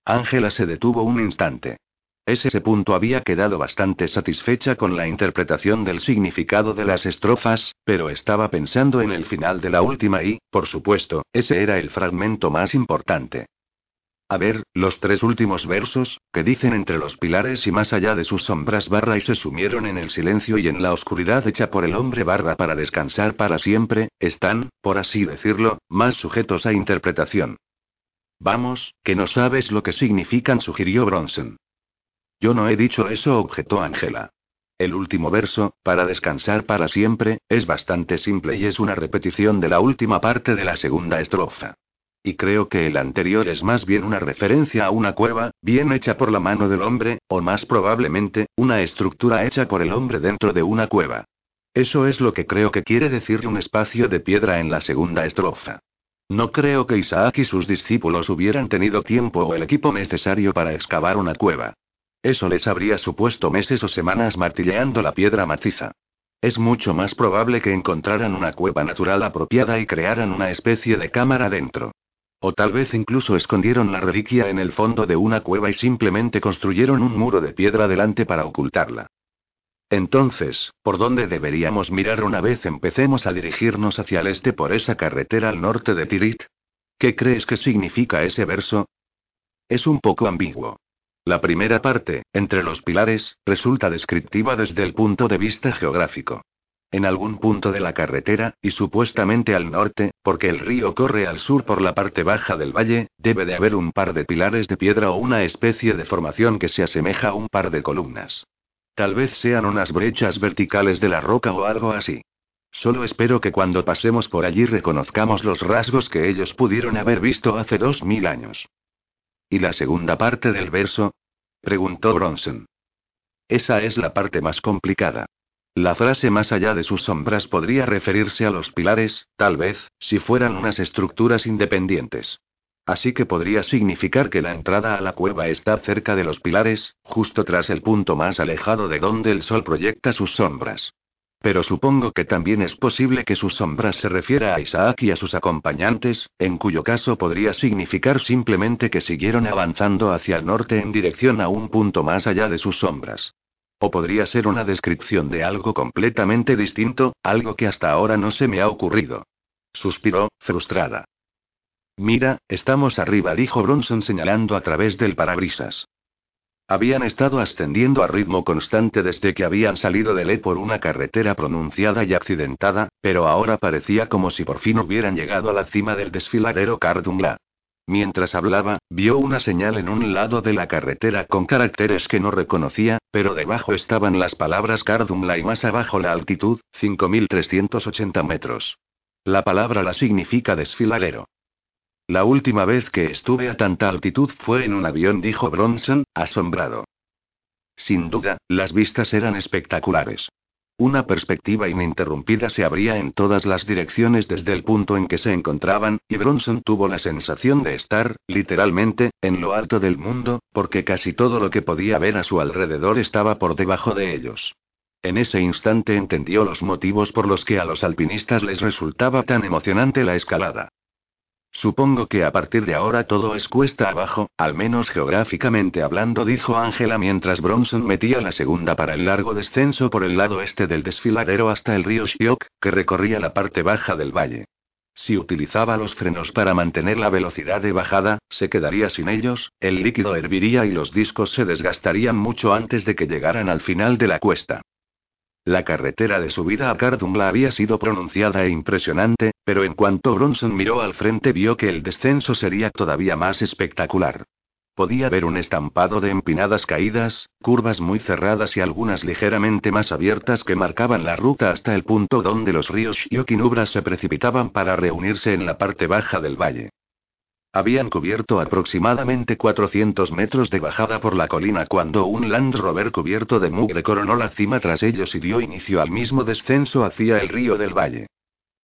Ángela se detuvo un instante. Ese punto había quedado bastante satisfecha con la interpretación del significado de las estrofas, pero estaba pensando en el final de la última y, por supuesto, ese era el fragmento más importante. A ver, los tres últimos versos, que dicen entre los pilares y más allá de sus sombras barra y se sumieron en el silencio y en la oscuridad hecha por el hombre barra para descansar para siempre, están, por así decirlo, más sujetos a interpretación. Vamos, que no sabes lo que significan, sugirió Bronson. Yo no he dicho eso, objetó Angela. El último verso, para descansar para siempre, es bastante simple y es una repetición de la última parte de la segunda estrofa. Y creo que el anterior es más bien una referencia a una cueva, bien hecha por la mano del hombre, o más probablemente, una estructura hecha por el hombre dentro de una cueva. Eso es lo que creo que quiere decir un espacio de piedra en la segunda estrofa. No creo que Isaac y sus discípulos hubieran tenido tiempo o el equipo necesario para excavar una cueva. Eso les habría supuesto meses o semanas martilleando la piedra maciza. Es mucho más probable que encontraran una cueva natural apropiada y crearan una especie de cámara dentro. O tal vez incluso escondieron la reliquia en el fondo de una cueva y simplemente construyeron un muro de piedra delante para ocultarla. Entonces, ¿por dónde deberíamos mirar una vez empecemos a dirigirnos hacia el este por esa carretera al norte de Tirit? ¿Qué crees que significa ese verso? Es un poco ambiguo. La primera parte, entre los pilares, resulta descriptiva desde el punto de vista geográfico. En algún punto de la carretera, y supuestamente al norte, porque el río corre al sur por la parte baja del valle, debe de haber un par de pilares de piedra o una especie de formación que se asemeja a un par de columnas. Tal vez sean unas brechas verticales de la roca o algo así. Solo espero que cuando pasemos por allí reconozcamos los rasgos que ellos pudieron haber visto hace dos mil años. ¿Y la segunda parte del verso? preguntó Bronson. Esa es la parte más complicada. La frase más allá de sus sombras podría referirse a los pilares, tal vez, si fueran unas estructuras independientes. Así que podría significar que la entrada a la cueva está cerca de los pilares, justo tras el punto más alejado de donde el sol proyecta sus sombras. Pero supongo que también es posible que sus sombras se refiera a Isaac y a sus acompañantes, en cuyo caso podría significar simplemente que siguieron avanzando hacia el norte en dirección a un punto más allá de sus sombras. O podría ser una descripción de algo completamente distinto, algo que hasta ahora no se me ha ocurrido. Suspiró, frustrada. Mira, estamos arriba, dijo Bronson señalando a través del parabrisas. Habían estado ascendiendo a ritmo constante desde que habían salido de Le por una carretera pronunciada y accidentada, pero ahora parecía como si por fin hubieran llegado a la cima del desfiladero Cardumla. Mientras hablaba, vio una señal en un lado de la carretera con caracteres que no reconocía, pero debajo estaban las palabras Cardumla y más abajo la altitud, 5.380 metros. La palabra la significa desfiladero. La última vez que estuve a tanta altitud fue en un avión, dijo Bronson, asombrado. Sin duda, las vistas eran espectaculares. Una perspectiva ininterrumpida se abría en todas las direcciones desde el punto en que se encontraban, y Bronson tuvo la sensación de estar, literalmente, en lo alto del mundo, porque casi todo lo que podía ver a su alrededor estaba por debajo de ellos. En ese instante entendió los motivos por los que a los alpinistas les resultaba tan emocionante la escalada. Supongo que a partir de ahora todo es cuesta abajo, al menos geográficamente hablando, dijo Ángela mientras Bronson metía la segunda para el largo descenso por el lado este del desfiladero hasta el río Shiok, que recorría la parte baja del valle. Si utilizaba los frenos para mantener la velocidad de bajada, se quedaría sin ellos, el líquido herviría y los discos se desgastarían mucho antes de que llegaran al final de la cuesta. La carretera de subida a Cardumla había sido pronunciada e impresionante, pero en cuanto Bronson miró al frente vio que el descenso sería todavía más espectacular. Podía ver un estampado de empinadas caídas, curvas muy cerradas y algunas ligeramente más abiertas que marcaban la ruta hasta el punto donde los ríos Shiok y Nubra se precipitaban para reunirse en la parte baja del valle. Habían cubierto aproximadamente 400 metros de bajada por la colina cuando un Land Rover cubierto de mugre coronó la cima tras ellos y dio inicio al mismo descenso hacia el río del valle.